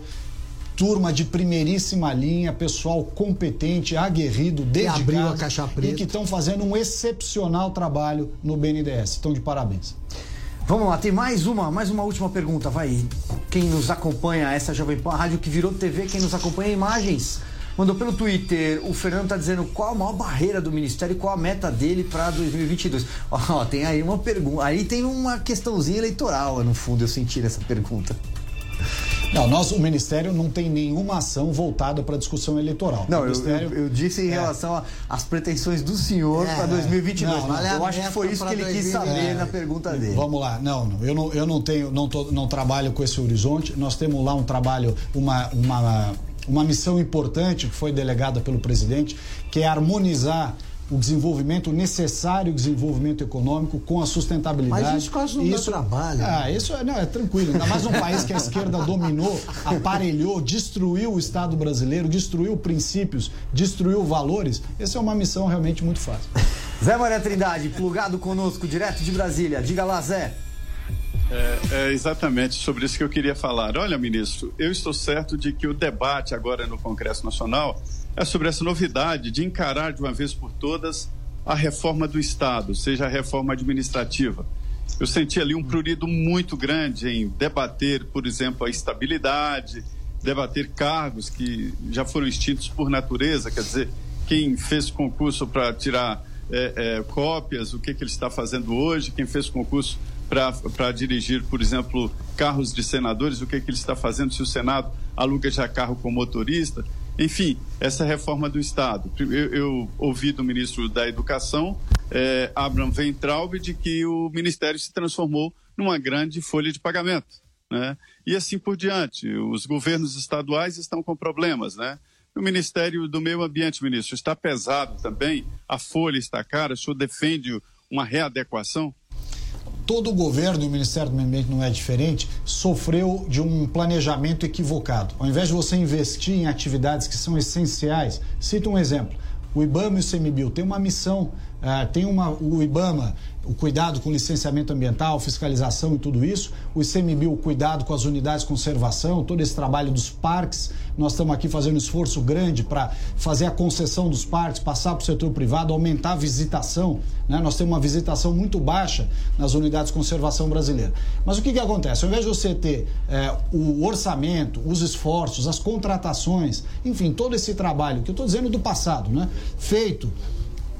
turma de primeiríssima linha, pessoal competente, aguerrido, dedicado. Que abriu a caixa preta. E que estão fazendo um excepcional trabalho no BNDES. Estão de parabéns. Vamos lá, tem mais uma, mais uma última pergunta, vai. Quem nos acompanha, essa Jovem Pan, a rádio que virou TV, quem nos acompanha imagens. Mandou pelo Twitter, o Fernando está dizendo qual a maior barreira do Ministério e qual a meta dele para 2022. Ó, tem aí uma pergunta, aí tem uma questãozinha eleitoral no fundo, eu senti nessa pergunta. Não, nós, o Ministério não tem nenhuma ação voltada para discussão eleitoral. Não, Ministério... eu, eu, disse em é. relação às pretensões do senhor é, para 2022. Não, não, eu acho que foi isso que ele quis saber é. na pergunta dele. Vamos lá, não, não eu não, eu não tenho, não, tô, não trabalho com esse horizonte. Nós temos lá um trabalho, uma, uma, uma missão importante que foi delegada pelo presidente, que é harmonizar o desenvolvimento, o necessário desenvolvimento econômico com a sustentabilidade. Mas isso quase não isso, dá trabalho. Ah, isso é, não, é tranquilo. Ainda mais num país que a esquerda dominou, aparelhou, destruiu o Estado brasileiro, destruiu princípios, destruiu valores. Essa é uma missão realmente muito fácil. Zé Maria Trindade, plugado conosco, direto de Brasília. Diga lá, Zé. É, é, exatamente sobre isso que eu queria falar. Olha, ministro, eu estou certo de que o debate agora no Congresso Nacional é sobre essa novidade de encarar de uma vez por todas a reforma do Estado, seja a reforma administrativa. Eu senti ali um prurido muito grande em debater, por exemplo, a estabilidade, debater cargos que já foram extintos por natureza, quer dizer, quem fez concurso para tirar é, é, cópias, o que, que ele está fazendo hoje, quem fez concurso para dirigir, por exemplo, carros de senadores, o que, que ele está fazendo se o Senado aluga já carro com motorista. Enfim, essa reforma do Estado. Eu, eu ouvi do ministro da Educação, é, Abraham Weintraub, de que o Ministério se transformou numa grande folha de pagamento. Né? E assim por diante. Os governos estaduais estão com problemas, né? O Ministério do Meio Ambiente, ministro, está pesado também? A folha está cara? O senhor defende uma readequação? Todo o governo, e o Ministério do Meio Ambiente não é diferente, sofreu de um planejamento equivocado. Ao invés de você investir em atividades que são essenciais, cito um exemplo. O IBAMA e o CMBio têm uma missão, uh, tem uma, o IBAMA o cuidado com licenciamento ambiental, fiscalização e tudo isso, o ICMBio, o cuidado com as unidades de conservação, todo esse trabalho dos parques. Nós estamos aqui fazendo um esforço grande para fazer a concessão dos parques, passar para o setor privado, aumentar a visitação. Né? Nós temos uma visitação muito baixa nas unidades de conservação brasileiras. Mas o que, que acontece? Ao invés de você ter é, o orçamento, os esforços, as contratações, enfim, todo esse trabalho, que eu estou dizendo do passado, né? feito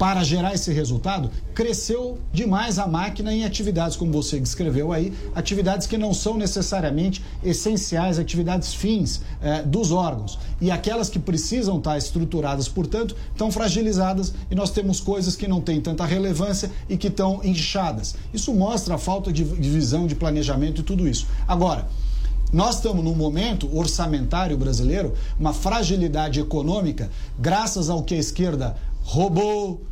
para gerar esse resultado, cresceu demais a máquina em atividades, como você descreveu aí, atividades que não são necessariamente essenciais, atividades fins eh, dos órgãos. E aquelas que precisam estar estruturadas, portanto, estão fragilizadas e nós temos coisas que não têm tanta relevância e que estão inchadas. Isso mostra a falta de, de visão, de planejamento e tudo isso. Agora, nós estamos num momento orçamentário brasileiro, uma fragilidade econômica, graças ao que a esquerda roubou,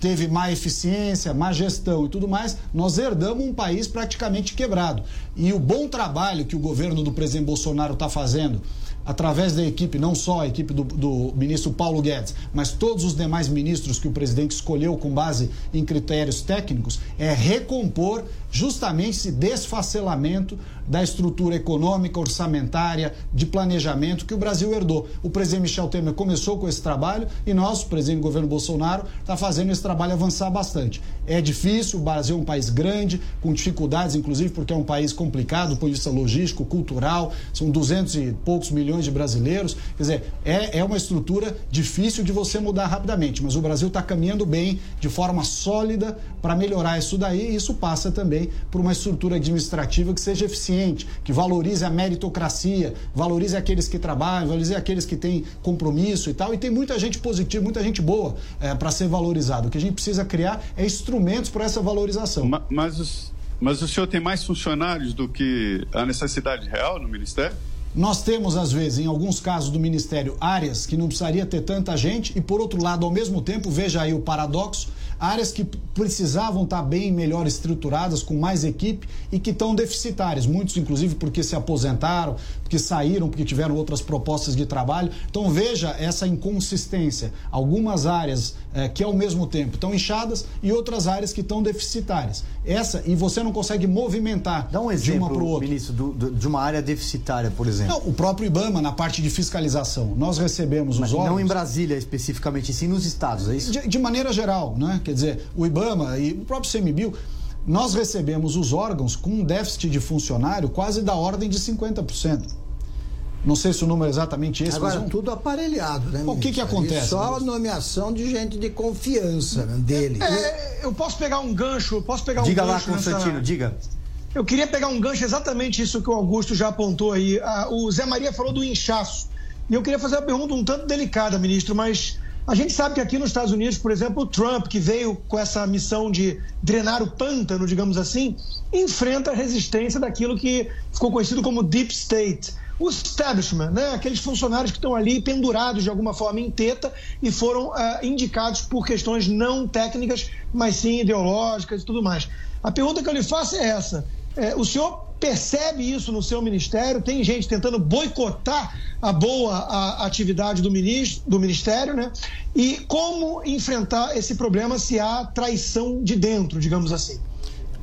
teve má eficiência, má gestão e tudo mais, nós herdamos um país praticamente quebrado. E o bom trabalho que o governo do presidente Bolsonaro está fazendo através da equipe, não só a equipe do, do, ministro Paulo Guedes, mas todos os demais ministros que o presidente escolheu com base em critérios técnicos, é recompor justamente esse desfacelamento da estrutura econômica, orçamentária, de planejamento que o Brasil herdou. O presidente Michel Temer começou com esse trabalho e nós, o presidente do governo Bolsonaro, está fazendo esse trabalho avançar bastante. É difícil, o Brasil é um país grande, com dificuldades, inclusive porque é um país complicado do ponto de vista logístico, cultural, são 200 e poucos milhões de brasileiros. Quer dizer, é, é uma estrutura difícil de você mudar rapidamente, mas o Brasil está caminhando bem, de forma sólida, para melhorar isso daí, e isso passa também por uma estrutura administrativa que seja eficiente, que valorize a meritocracia, valorize aqueles que trabalham, valorize aqueles que têm compromisso e tal. E tem muita gente positiva, muita gente boa é, para ser valorizado. O que a gente precisa criar é instrumentos para essa valorização. Mas, mas, mas o senhor tem mais funcionários do que a necessidade real no Ministério? Nós temos, às vezes, em alguns casos do Ministério, áreas que não precisaria ter tanta gente, e por outro lado, ao mesmo tempo, veja aí o paradoxo, áreas que precisavam estar bem melhor estruturadas, com mais equipe e que estão deficitárias. Muitos, inclusive, porque se aposentaram, porque saíram, porque tiveram outras propostas de trabalho. Então veja essa inconsistência. Algumas áreas é, que ao mesmo tempo estão inchadas e outras áreas que estão deficitárias. Essa, e você não consegue movimentar Dá um exemplo, de uma para o outro. ministro, do, do, de uma área deficitária, por exemplo. Não, o próprio IBAMA, na parte de fiscalização. Nós recebemos Mas os órgãos. Não em Brasília especificamente, sim nos estados, é isso? De, de maneira geral, né? Quer dizer, o IBAMA e o próprio CMBio, nós recebemos os órgãos com um déficit de funcionário quase da ordem de 50%. Não sei se o número é exatamente esse. Agora, mas tudo aparelhado, né? O que que acontece? E só a nomeação de gente de confiança né, dele. É, eu posso pegar um gancho, posso pegar diga um gancho. Diga lá, Constantino, nessa... diga. Eu queria pegar um gancho exatamente isso que o Augusto já apontou aí. Ah, o Zé Maria falou do inchaço. E eu queria fazer uma pergunta um tanto delicada, ministro, mas a gente sabe que aqui nos Estados Unidos, por exemplo, o Trump, que veio com essa missão de drenar o pântano, digamos assim, enfrenta a resistência daquilo que ficou conhecido como Deep State. O establishment, né? aqueles funcionários que estão ali pendurados de alguma forma em teta e foram uh, indicados por questões não técnicas, mas sim ideológicas e tudo mais. A pergunta que eu lhe faço é essa: é, o senhor percebe isso no seu ministério? Tem gente tentando boicotar a boa a, atividade do, ministro, do ministério, né? E como enfrentar esse problema se há traição de dentro, digamos assim?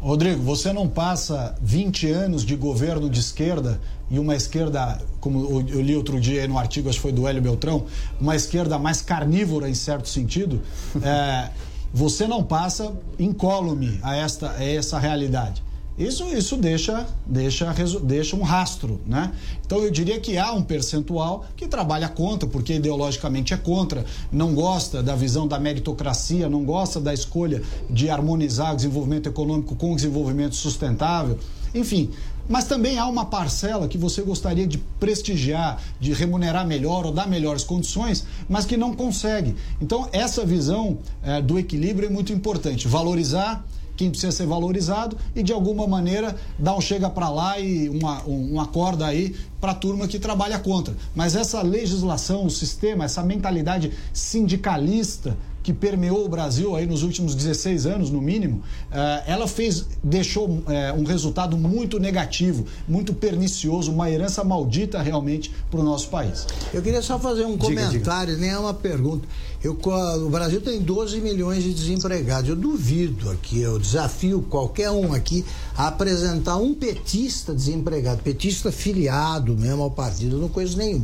Rodrigo, você não passa 20 anos de governo de esquerda e uma esquerda, como eu li outro dia no artigo, acho que foi do Hélio Beltrão, uma esquerda mais carnívora em certo sentido, é, você não passa incólume a esta a essa realidade. Isso, isso deixa, deixa, deixa um rastro, né? Então eu diria que há um percentual que trabalha contra, porque ideologicamente é contra, não gosta da visão da meritocracia, não gosta da escolha de harmonizar o desenvolvimento econômico com o desenvolvimento sustentável. Enfim, mas também há uma parcela que você gostaria de prestigiar, de remunerar melhor ou dar melhores condições, mas que não consegue. Então, essa visão é, do equilíbrio é muito importante. Valorizar quem precisa ser valorizado e de alguma maneira dar um chega para lá e uma, um, uma corda aí para a turma que trabalha contra. Mas essa legislação, o sistema, essa mentalidade sindicalista que permeou o Brasil aí nos últimos 16 anos, no mínimo, eh, ela fez, deixou eh, um resultado muito negativo, muito pernicioso, uma herança maldita realmente para o nosso país. Eu queria só fazer um diga, comentário, diga. nem é uma pergunta. Eu, o Brasil tem 12 milhões de desempregados. Eu duvido aqui, eu desafio qualquer um aqui a apresentar um petista desempregado, petista filiado mesmo ao partido, eu não conheço nenhum.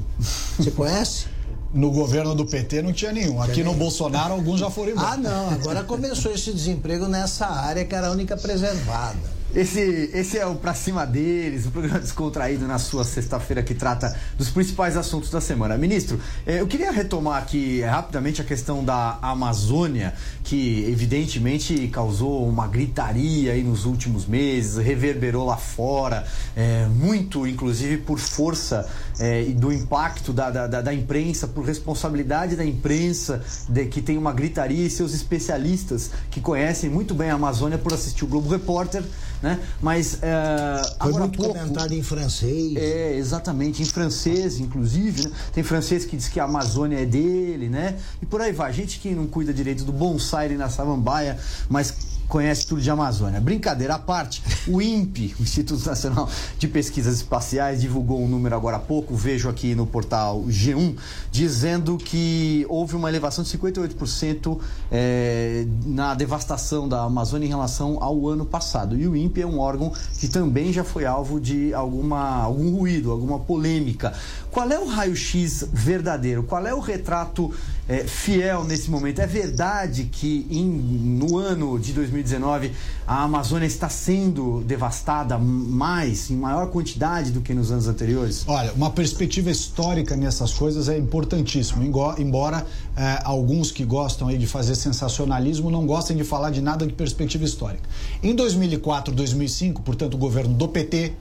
Você conhece? No governo do PT não tinha nenhum. Aqui no Bolsonaro alguns já foram embora. Ah, não. Agora começou esse desemprego nessa área que era a única preservada. Esse, esse é o Pra Cima Deles, o programa descontraído na sua sexta-feira que trata dos principais assuntos da semana. Ministro, eh, eu queria retomar aqui rapidamente a questão da Amazônia, que evidentemente causou uma gritaria aí nos últimos meses, reverberou lá fora, é, muito inclusive por força é, do impacto da, da, da, imprensa, por responsabilidade da imprensa, de, que tem uma gritaria e seus especialistas que conhecem muito bem a Amazônia por assistir o Globo Repórter né? Mas é, Foi agora muito pouco, comentado em francês. É, exatamente, em francês, inclusive, né? Tem francês que diz que a Amazônia é dele, né? E por aí vai. Gente que não cuida direito do bonsai na samambaia, mas conhece tudo de Amazônia. Brincadeira à parte, o INPE, o Instituto Nacional de Pesquisas Espaciais, divulgou um número agora há pouco, vejo aqui no portal G1, dizendo que houve uma elevação de 58% é, na devastação da Amazônia em relação ao ano passado. E o INPE é um órgão que também já foi alvo de alguma, algum ruído, alguma polêmica. Qual é o raio-x verdadeiro? Qual é o retrato é, fiel nesse momento? É verdade que em, no ano de 2019 a Amazônia está sendo devastada mais, em maior quantidade do que nos anos anteriores? Olha, uma perspectiva histórica nessas coisas é importantíssimo, embora é, alguns que gostam aí de fazer sensacionalismo não gostem de falar de nada de perspectiva histórica. Em 2004, 2005, portanto, o governo do PT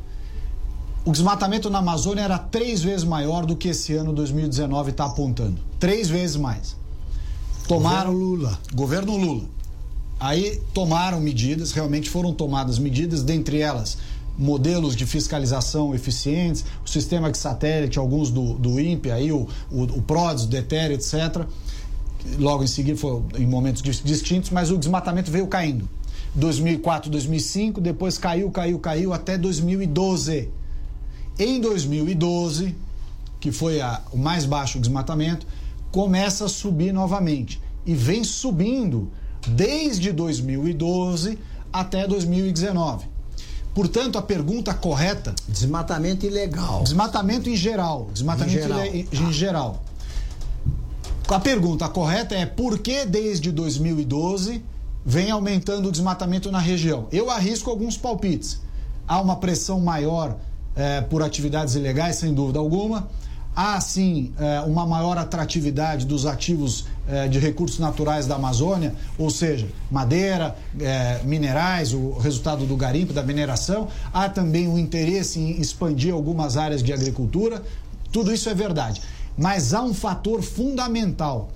o desmatamento na Amazônia era três vezes maior do que esse ano 2019 está apontando. Três vezes mais. Tomaram. Governo Lula. Governo Lula. Aí tomaram medidas, realmente foram tomadas medidas, dentre elas modelos de fiscalização eficientes, o sistema de satélite, alguns do, do INPE, aí o, o, o PRODES, o DETER, etc. Logo em seguida, foi em momentos distintos, mas o desmatamento veio caindo. 2004, 2005, depois caiu, caiu, caiu até 2012. Em 2012, que foi a, o mais baixo desmatamento, começa a subir novamente e vem subindo desde 2012 até 2019. Portanto, a pergunta correta. Desmatamento ilegal. Desmatamento em geral. Desmatamento em geral. Ile... em geral. A pergunta correta é por que desde 2012 vem aumentando o desmatamento na região? Eu arrisco alguns palpites. Há uma pressão maior é, por atividades ilegais, sem dúvida alguma. Há, sim, é, uma maior atratividade dos ativos é, de recursos naturais da Amazônia, ou seja, madeira, é, minerais, o resultado do garimpo, da mineração. Há também um interesse em expandir algumas áreas de agricultura. Tudo isso é verdade. Mas há um fator fundamental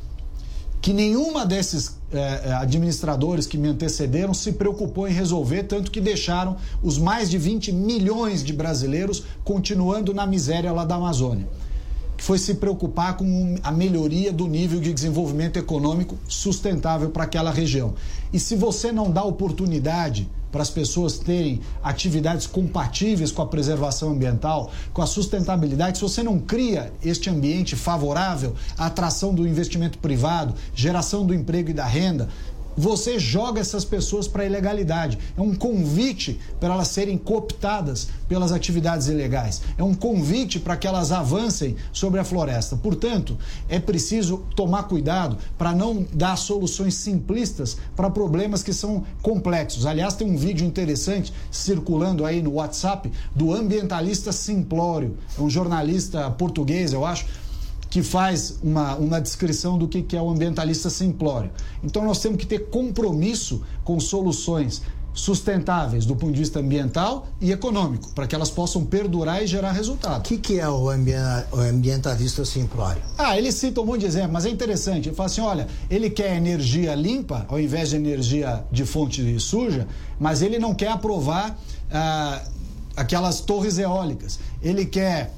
que nenhuma desses é, é, administradores que me antecederam se preocupou em resolver, tanto que deixaram os mais de 20 milhões de brasileiros continuando na miséria lá da Amazônia. Que foi se preocupar com a melhoria do nível de desenvolvimento econômico sustentável para aquela região. E se você não dá oportunidade para as pessoas terem atividades compatíveis com a preservação ambiental, com a sustentabilidade, se você não cria este ambiente favorável à atração do investimento privado, geração do emprego e da renda, você joga essas pessoas para a ilegalidade. É um convite para elas serem cooptadas pelas atividades ilegais. É um convite para que elas avancem sobre a floresta. Portanto, é preciso tomar cuidado para não dar soluções simplistas para problemas que são complexos. Aliás, tem um vídeo interessante circulando aí no WhatsApp do ambientalista Simplório, é um jornalista português, eu acho que faz uma, uma descrição do que, que é o ambientalista simplório. Então nós temos que ter compromisso com soluções sustentáveis do ponto de vista ambiental e econômico, para que elas possam perdurar e gerar resultado. O que, que é o, ambientalista simplório? Ah, ele cita um monte de exemplos, mas é interessante. Ele fala assim: olha, ele quer energia limpa ao invés de energia de fonte suja, mas ele não quer aprovar ah, aquelas torres eólicas. Ele quer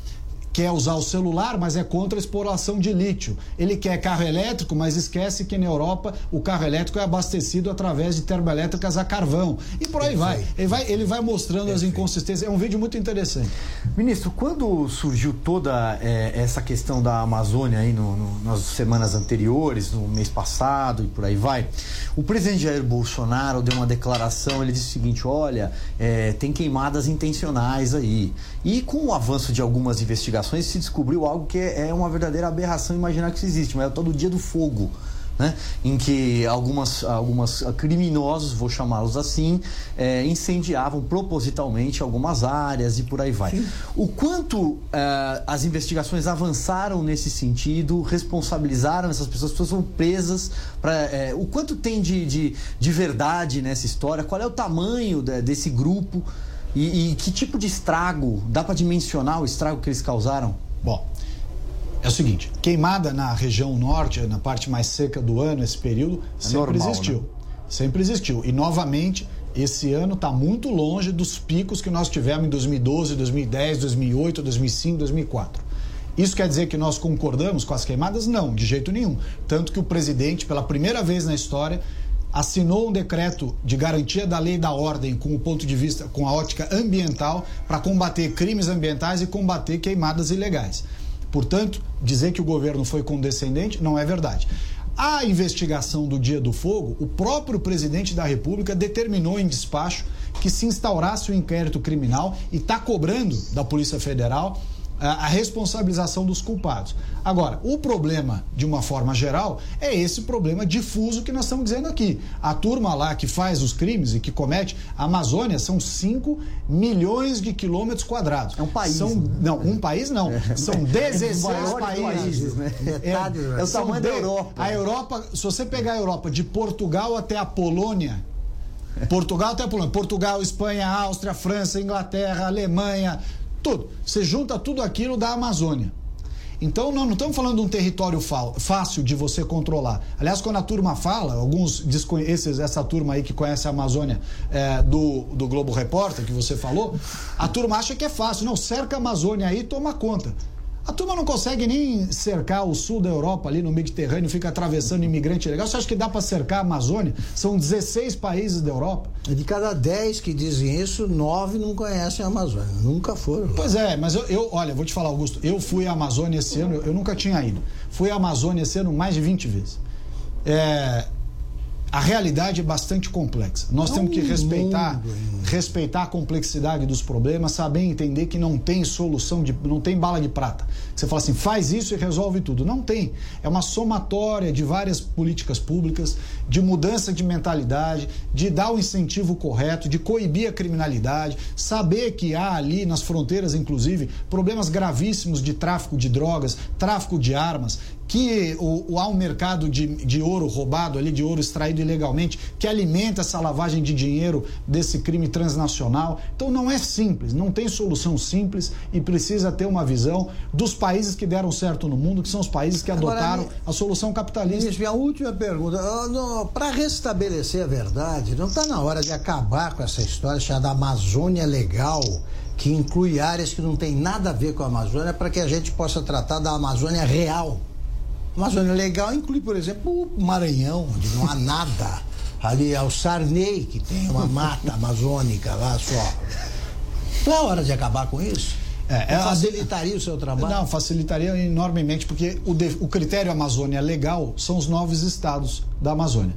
quer usar o celular, mas é contra a exploração de lítio. Ele quer carro elétrico, mas esquece que na Europa o carro elétrico é abastecido através de termoelétricas a carvão. E por aí vai. Ele vai, ele vai mostrando Perfeito. as inconsistências. É um vídeo muito interessante. Ministro, quando surgiu toda é, essa questão da Amazônia aí no, no, nas semanas anteriores, no mês passado e por aí vai, o presidente Jair Bolsonaro deu uma declaração, ele disse o seguinte, olha, é, tem queimadas intencionais aí. E com o avanço de algumas investigações se descobriu algo que é uma verdadeira aberração imaginar que isso existe, mas é o todo dia do fogo. Né? em que algumas, algumas criminosos, vou chamá-los assim, é, incendiavam propositalmente algumas áreas e por aí vai. Sim. O quanto é, as investigações avançaram nesse sentido, responsabilizaram essas pessoas, as pessoas foram presas, pra, é, o quanto tem de, de, de verdade nessa história, qual é o tamanho de, desse grupo e, e que tipo de estrago, dá para dimensionar o estrago que eles causaram? Bom, é o seguinte, queimada na região norte, na parte mais seca do ano, esse período, é sempre normal, existiu. Né? Sempre existiu. E novamente, esse ano está muito longe dos picos que nós tivemos em 2012, 2010, 2008, 2005, 2004. Isso quer dizer que nós concordamos com as queimadas? Não, de jeito nenhum. Tanto que o presidente, pela primeira vez na história, assinou um decreto de garantia da lei e da ordem com o ponto de vista, com a ótica ambiental, para combater crimes ambientais e combater queimadas ilegais. Portanto, dizer que o governo foi condescendente não é verdade. A investigação do Dia do Fogo, o próprio presidente da República determinou em despacho que se instaurasse o um inquérito criminal e está cobrando da Polícia Federal a responsabilização dos culpados. Agora, o problema, de uma forma geral, é esse problema difuso que nós estamos dizendo aqui. A turma lá que faz os crimes e que comete, a Amazônia são 5 milhões de quilômetros quadrados. É um país. São, né? Não, um país não. É. São 16 é países. né? é, é o tamanho da Europa. A Europa, se você pegar a Europa de Portugal até a Polônia, Portugal até a Polônia, Portugal, Espanha, Áustria, França, Inglaterra, Alemanha, tudo. Você junta tudo aquilo da Amazônia. Então, nós não estamos falando de um território fácil de você controlar. Aliás, quando a turma fala, alguns esses, essa turma aí que conhece a Amazônia é, do, do Globo Repórter, que você falou, a turma acha que é fácil. Não, cerca a Amazônia aí e toma conta. A turma não consegue nem cercar o sul da Europa, ali no Mediterrâneo, fica atravessando imigrante legal. Você acha que dá para cercar a Amazônia? São 16 países da Europa. De cada 10 que dizem isso, 9 não conhecem a Amazônia. Nunca foram. Lá. Pois é, mas eu, eu, olha, vou te falar, Augusto, eu fui à Amazônia esse ano, eu nunca tinha ido. Fui à Amazônia esse ano mais de 20 vezes. É, a realidade é bastante complexa. Nós temos que respeitar, respeitar a complexidade dos problemas, saber entender que não tem solução, de, não tem bala de prata. Você fala assim, faz isso e resolve tudo. Não tem. É uma somatória de várias políticas públicas, de mudança de mentalidade, de dar o incentivo correto, de coibir a criminalidade, saber que há ali nas fronteiras, inclusive, problemas gravíssimos de tráfico de drogas, tráfico de armas, que o, o, há um mercado de, de ouro roubado ali, de ouro extraído ilegalmente, que alimenta essa lavagem de dinheiro desse crime transnacional. Então não é simples, não tem solução simples e precisa ter uma visão dos países que deram certo no mundo, que são os países que adotaram a solução capitalista. Ministro, a última pergunta. Ah, Para restabelecer a verdade, não está na hora de acabar com essa história chamada Amazônia Legal? que inclui áreas que não tem nada a ver com a Amazônia, para que a gente possa tratar da Amazônia real. Amazônia Legal inclui, por exemplo, o Maranhão, onde não há nada. Ali é o Sarney, que tem uma mata amazônica lá só. Não é hora de acabar com isso? É, é facilitaria o seu trabalho? Não, facilitaria enormemente, porque o, de, o critério Amazônia legal são os novos estados da Amazônia.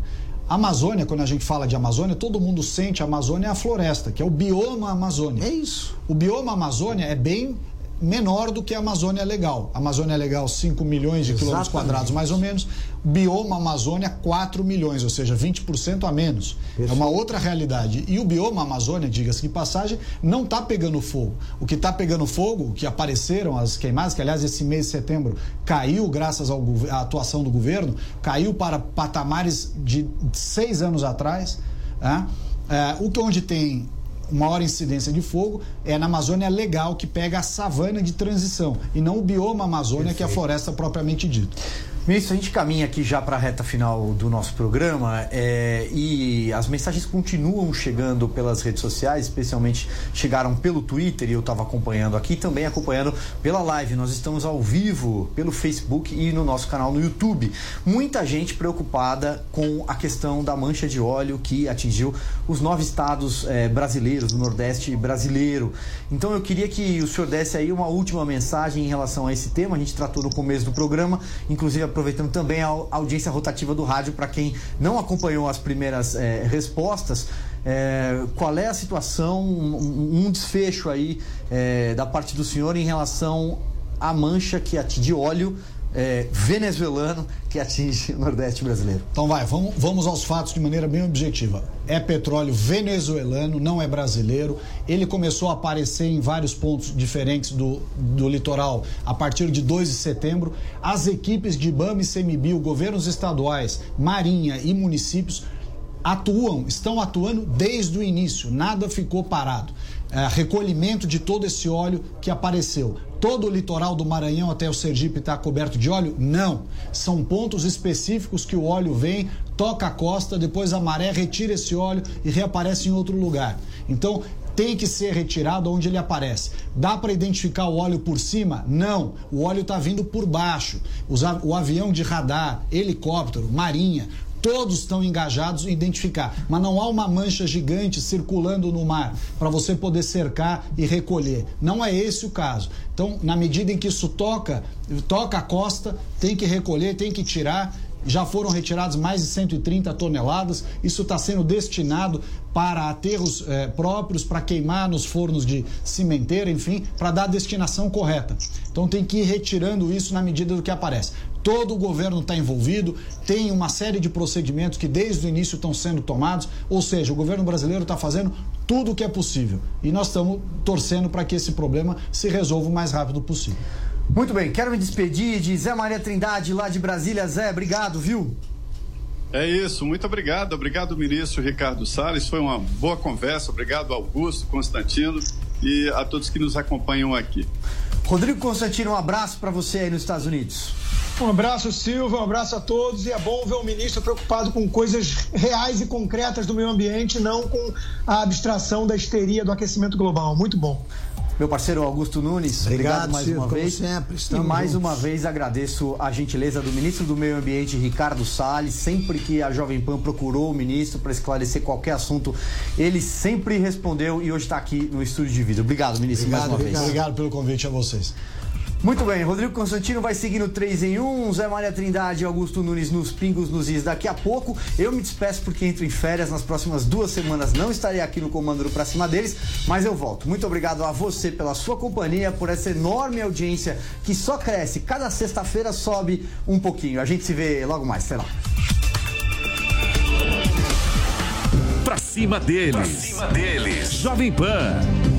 Amazônia, quando a gente fala de Amazônia, todo mundo sente a Amazônia é a floresta, que é o bioma Amazônia. É isso. O bioma Amazônia é bem menor do que a Amazônia Legal. A Amazônia Legal, 5 milhões de Exatamente. quilômetros quadrados, mais ou menos. Bioma Amazônia, 4 milhões, ou seja, 20% a menos. Perfeito. É uma outra realidade. E o bioma Amazônia, diga-se de passagem, não está pegando fogo. O que está pegando fogo, que apareceram as queimadas, que aliás esse mês de setembro caiu graças à atuação do governo, caiu para patamares de seis anos atrás. É, é, o que onde tem maior incidência de fogo é na Amazônia Legal, que pega a savana de transição, e não o bioma Amazônia, Perfeito. que é a floresta propriamente dita. Ministro, a gente caminha aqui já para a reta final do nosso programa é, e as mensagens continuam chegando pelas redes sociais, especialmente chegaram pelo Twitter e eu estava acompanhando aqui, também acompanhando pela live. Nós estamos ao vivo pelo Facebook e no nosso canal no YouTube. Muita gente preocupada com a questão da mancha de óleo que atingiu os nove estados é, brasileiros, do Nordeste brasileiro. Então eu queria que o senhor desse aí uma última mensagem em relação a esse tema. A gente tratou no começo do programa, inclusive aproveitando também a audiência rotativa do rádio para quem não acompanhou as primeiras é, respostas. É, qual é a situação, um, um desfecho aí é, da parte do senhor em relação à mancha que de óleo é, venezuelano que atinge o Nordeste brasileiro. Então vai, vamos, vamos aos fatos de maneira bem objetiva. É petróleo venezuelano, não é brasileiro. Ele começou a aparecer em vários pontos diferentes do, do litoral a partir de 2 de setembro. As equipes de IBAMA e CMBio, governos estaduais, Marinha e municípios atuam, estão atuando desde o início, nada ficou parado. É, recolhimento de todo esse óleo que apareceu. Todo o litoral do Maranhão até o Sergipe está coberto de óleo? Não. São pontos específicos que o óleo vem, toca a costa, depois a maré retira esse óleo e reaparece em outro lugar. Então, tem que ser retirado onde ele aparece. Dá para identificar o óleo por cima? Não. O óleo está vindo por baixo. O avião de radar, helicóptero, marinha, todos estão engajados em identificar, mas não há uma mancha gigante circulando no mar para você poder cercar e recolher. Não é esse o caso. Então, na medida em que isso toca, toca a costa, tem que recolher, tem que tirar já foram retirados mais de 130 toneladas. Isso está sendo destinado para aterros eh, próprios, para queimar nos fornos de cimenteira, enfim, para dar a destinação correta. Então tem que ir retirando isso na medida do que aparece todo o governo está envolvido, tem uma série de procedimentos que desde o início estão sendo tomados, ou seja, o governo brasileiro está fazendo tudo o que é possível. E nós estamos torcendo para que esse problema se resolva o mais rápido possível. Muito bem, quero me despedir de Zé Maria Trindade, lá de Brasília. Zé, obrigado, viu? É isso, muito obrigado. Obrigado, ministro Ricardo Salles. Foi uma boa conversa. Obrigado, Augusto, Constantino e a todos que nos acompanham aqui. Rodrigo Constantino, um abraço para você aí nos Estados Unidos. Um abraço, Silva, um abraço a todos. E é bom ver o ministro preocupado com coisas reais e concretas do meio ambiente, não com a abstração da histeria do aquecimento global. Muito bom. Meu parceiro Augusto Nunes, obrigado, obrigado mais Ciro, uma vez. sempre, e mais juntos. uma vez agradeço a gentileza do ministro do Meio Ambiente, Ricardo Salles. Sempre que a Jovem Pan procurou o ministro para esclarecer qualquer assunto, ele sempre respondeu e hoje está aqui no estúdio de vida. Obrigado, ministro, obrigado, mais uma obrigado. vez. Obrigado pelo convite a vocês. Muito bem, Rodrigo Constantino vai seguindo 3 em 1, Zé Maria Trindade e Augusto Nunes nos pingos nos is daqui a pouco. Eu me despeço porque entro em férias nas próximas duas semanas. Não estarei aqui no comando do Pra Cima deles, mas eu volto. Muito obrigado a você pela sua companhia, por essa enorme audiência que só cresce. Cada sexta-feira sobe um pouquinho. A gente se vê logo mais. Até lá. Pra cima deles. Pra cima deles. Jovem Pan.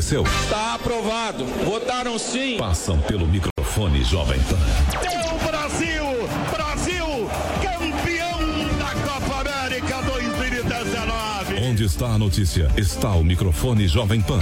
Aconteceu? Está aprovado. Votaram sim. Passam pelo microfone Jovem Pan. É o Brasil! Brasil! Campeão da Copa América 2019. Onde está a notícia? Está o microfone Jovem Pan.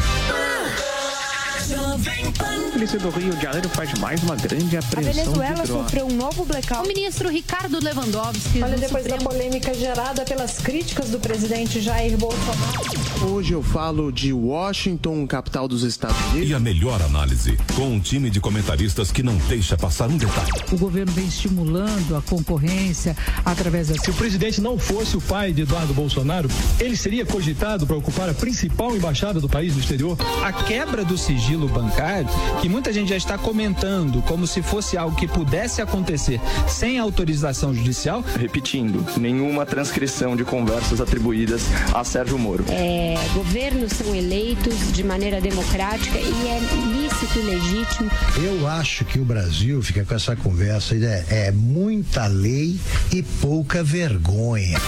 A polícia do Rio de Janeiro faz mais uma grande apreensão. A Venezuela sofreu um novo blackout. O ministro Ricardo Lewandowski. Olha, depois Supremo... da polêmica gerada pelas críticas do presidente Jair Bolsonaro. Hoje eu falo de Washington, capital dos Estados Unidos. E a melhor análise, com um time de comentaristas que não deixa passar um detalhe. O governo vem estimulando a concorrência através da. Se o presidente não fosse o pai de Eduardo Bolsonaro, ele seria cogitado para ocupar a principal embaixada do país no exterior. A quebra do sigilo bancário que muita gente já está comentando como se fosse algo que pudesse acontecer sem autorização judicial. Repetindo, nenhuma transcrição de conversas atribuídas a Sérgio Moro. É, governos são eleitos de maneira democrática e é lícito e legítimo. Eu acho que o Brasil fica com essa conversa, é, é muita lei e pouca vergonha.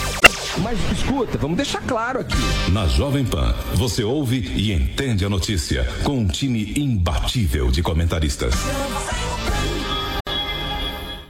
Mas escuta, vamos deixar claro aqui. Na Jovem Pan, você ouve e entende a notícia com um time imbatível de comentaristas.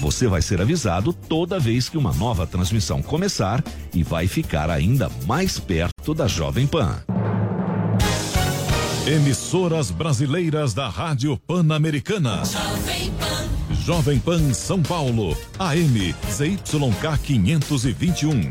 Você vai ser avisado toda vez que uma nova transmissão começar e vai ficar ainda mais perto da Jovem Pan. Emissoras brasileiras da Rádio Pan-Americana. Jovem Pan. Jovem Pan São Paulo, AM ZYK 521,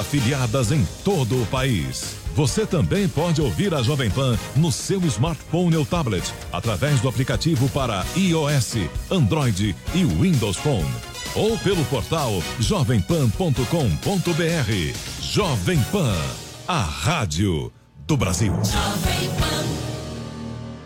afiliadas em todo o país. Você também pode ouvir a Jovem Pan no seu smartphone ou tablet, através do aplicativo para iOS, Android e Windows Phone. Ou pelo portal jovempan.com.br. Jovem Pan, a rádio do Brasil. Jovem Pan.